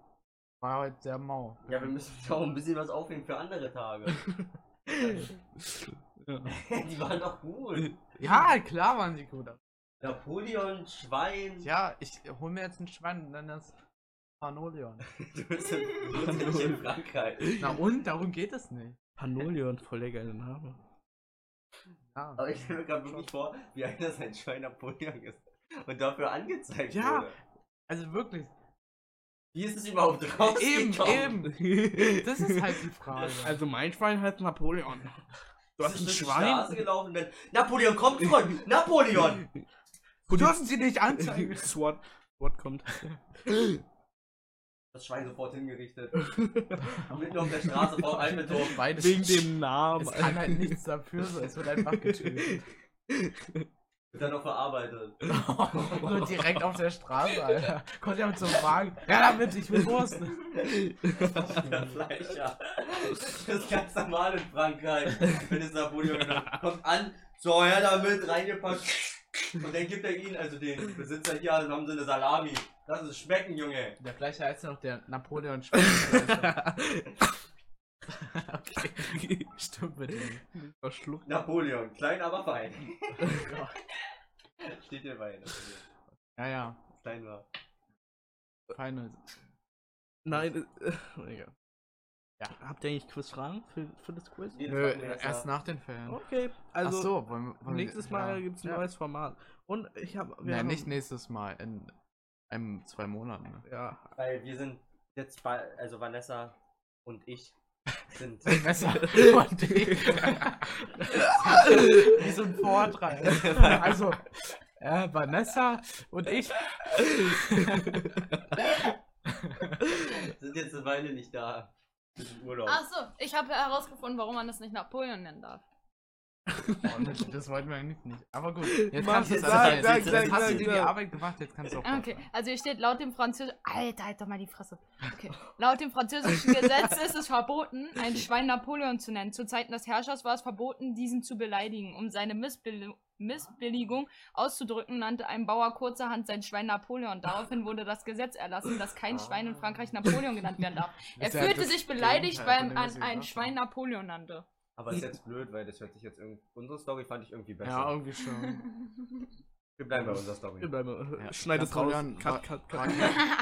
War heute sehr mau. Ja, wir müssen auch ein bisschen was aufnehmen für andere Tage. ja. Die waren doch gut. Ja, klar waren sie gut. Napoleon, Schwein. Ja, ich hol mir jetzt ein Schwein und nenne das Panolion. Du bist in, du in Frankreich. Na und? Darum geht es nicht. Panolion, voll der geile Name. Ja. Aber ich stelle mir gerade wirklich vor, wie einer sein Schwein Napoleon ist und dafür angezeigt Ja. wurde. Also wirklich. Wie ist es überhaupt Eben, rausgekommen? eben. Das ist halt die Frage. Also mein Schwein heißt Napoleon. Du hast ein die Straße Schwein? gelaufen, wenn Napoleon kommt, Freund! Napoleon! dürfen sie nicht anzeigen. SWAT. SWAT kommt. Das Schwein sofort hingerichtet. Mitten auf der Straße vor. Beides Wegen dem Namen. Es kann halt nichts dafür, so es wird einfach getötet. Wird dann noch verarbeitet. Nur direkt auf der Straße, Alter. Kommt ja mit so einem Wagen. Ja, damit, ich will Wurst. Fleisch, ja. Das ist ganz normal in Frankreich. Wenn es Napoleon kommt an, so, her damit, reingepackt. Und dann gibt er ihn, also den Besitzer hier, also haben sie eine Salami. Das ist Schmecken, Junge. Der Fleischer heißt ja noch der Napoleon Schweinfleischer. okay. Stimmt mit dem. Verschluckt. Napoleon, klein, aber fein. Steht hier bei. Napoleon. Ja, ja. Klein war. Feine. Nein, äh, egal. Ja. Habt ihr eigentlich Quizfragen für, für das Quiz? Nö, erst nach den Ferien. Okay, also Ach so, wollen, wir- wollen wir- nächstes Mal ja. gibt's ein ja. neues Format. Und ich habe. Nein, nicht nächstes Mal, in einem, zwei Monaten. Ne? Ja. Weil wir sind jetzt bei, also Vanessa und ich sind. Besser. Und ich. Wie so ein Vortrag. Also, äh, Vanessa und ich. sind jetzt eine Weile nicht da. Urlaub. Achso, ich habe herausgefunden, warum man das nicht Napoleon nennen darf. Oh, das, das wollten wir eigentlich nicht. Aber gut, jetzt Mach, kannst du es sag, erzählen. sag, Jetzt, sag, jetzt hast du dir die sag. Arbeit gemacht, jetzt kannst du auch. Okay, also hier steht laut dem französischen. Alter, halt doch mal die Fresse. Okay. Laut dem französischen Gesetz ist es verboten, ein Schwein Napoleon zu nennen. Zu Zeiten des Herrschers war es verboten, diesen zu beleidigen. Um seine Missbill Missbilligung auszudrücken, nannte ein Bauer kurzerhand sein Schwein Napoleon. Daraufhin wurde das Gesetz erlassen, dass kein Schwein in Frankreich Napoleon genannt werden darf. Er fühlte sich beleidigt, weil man ein Schwein Napoleon nannte. Aber ist jetzt blöd, weil das hört sich jetzt irgendwie. Unsere Story fand ich irgendwie besser. Ja, irgendwie schon. Wir bleiben bei unserer Story. Wir bleiben, Ja. Schneid es raus. Cut, cut, cut.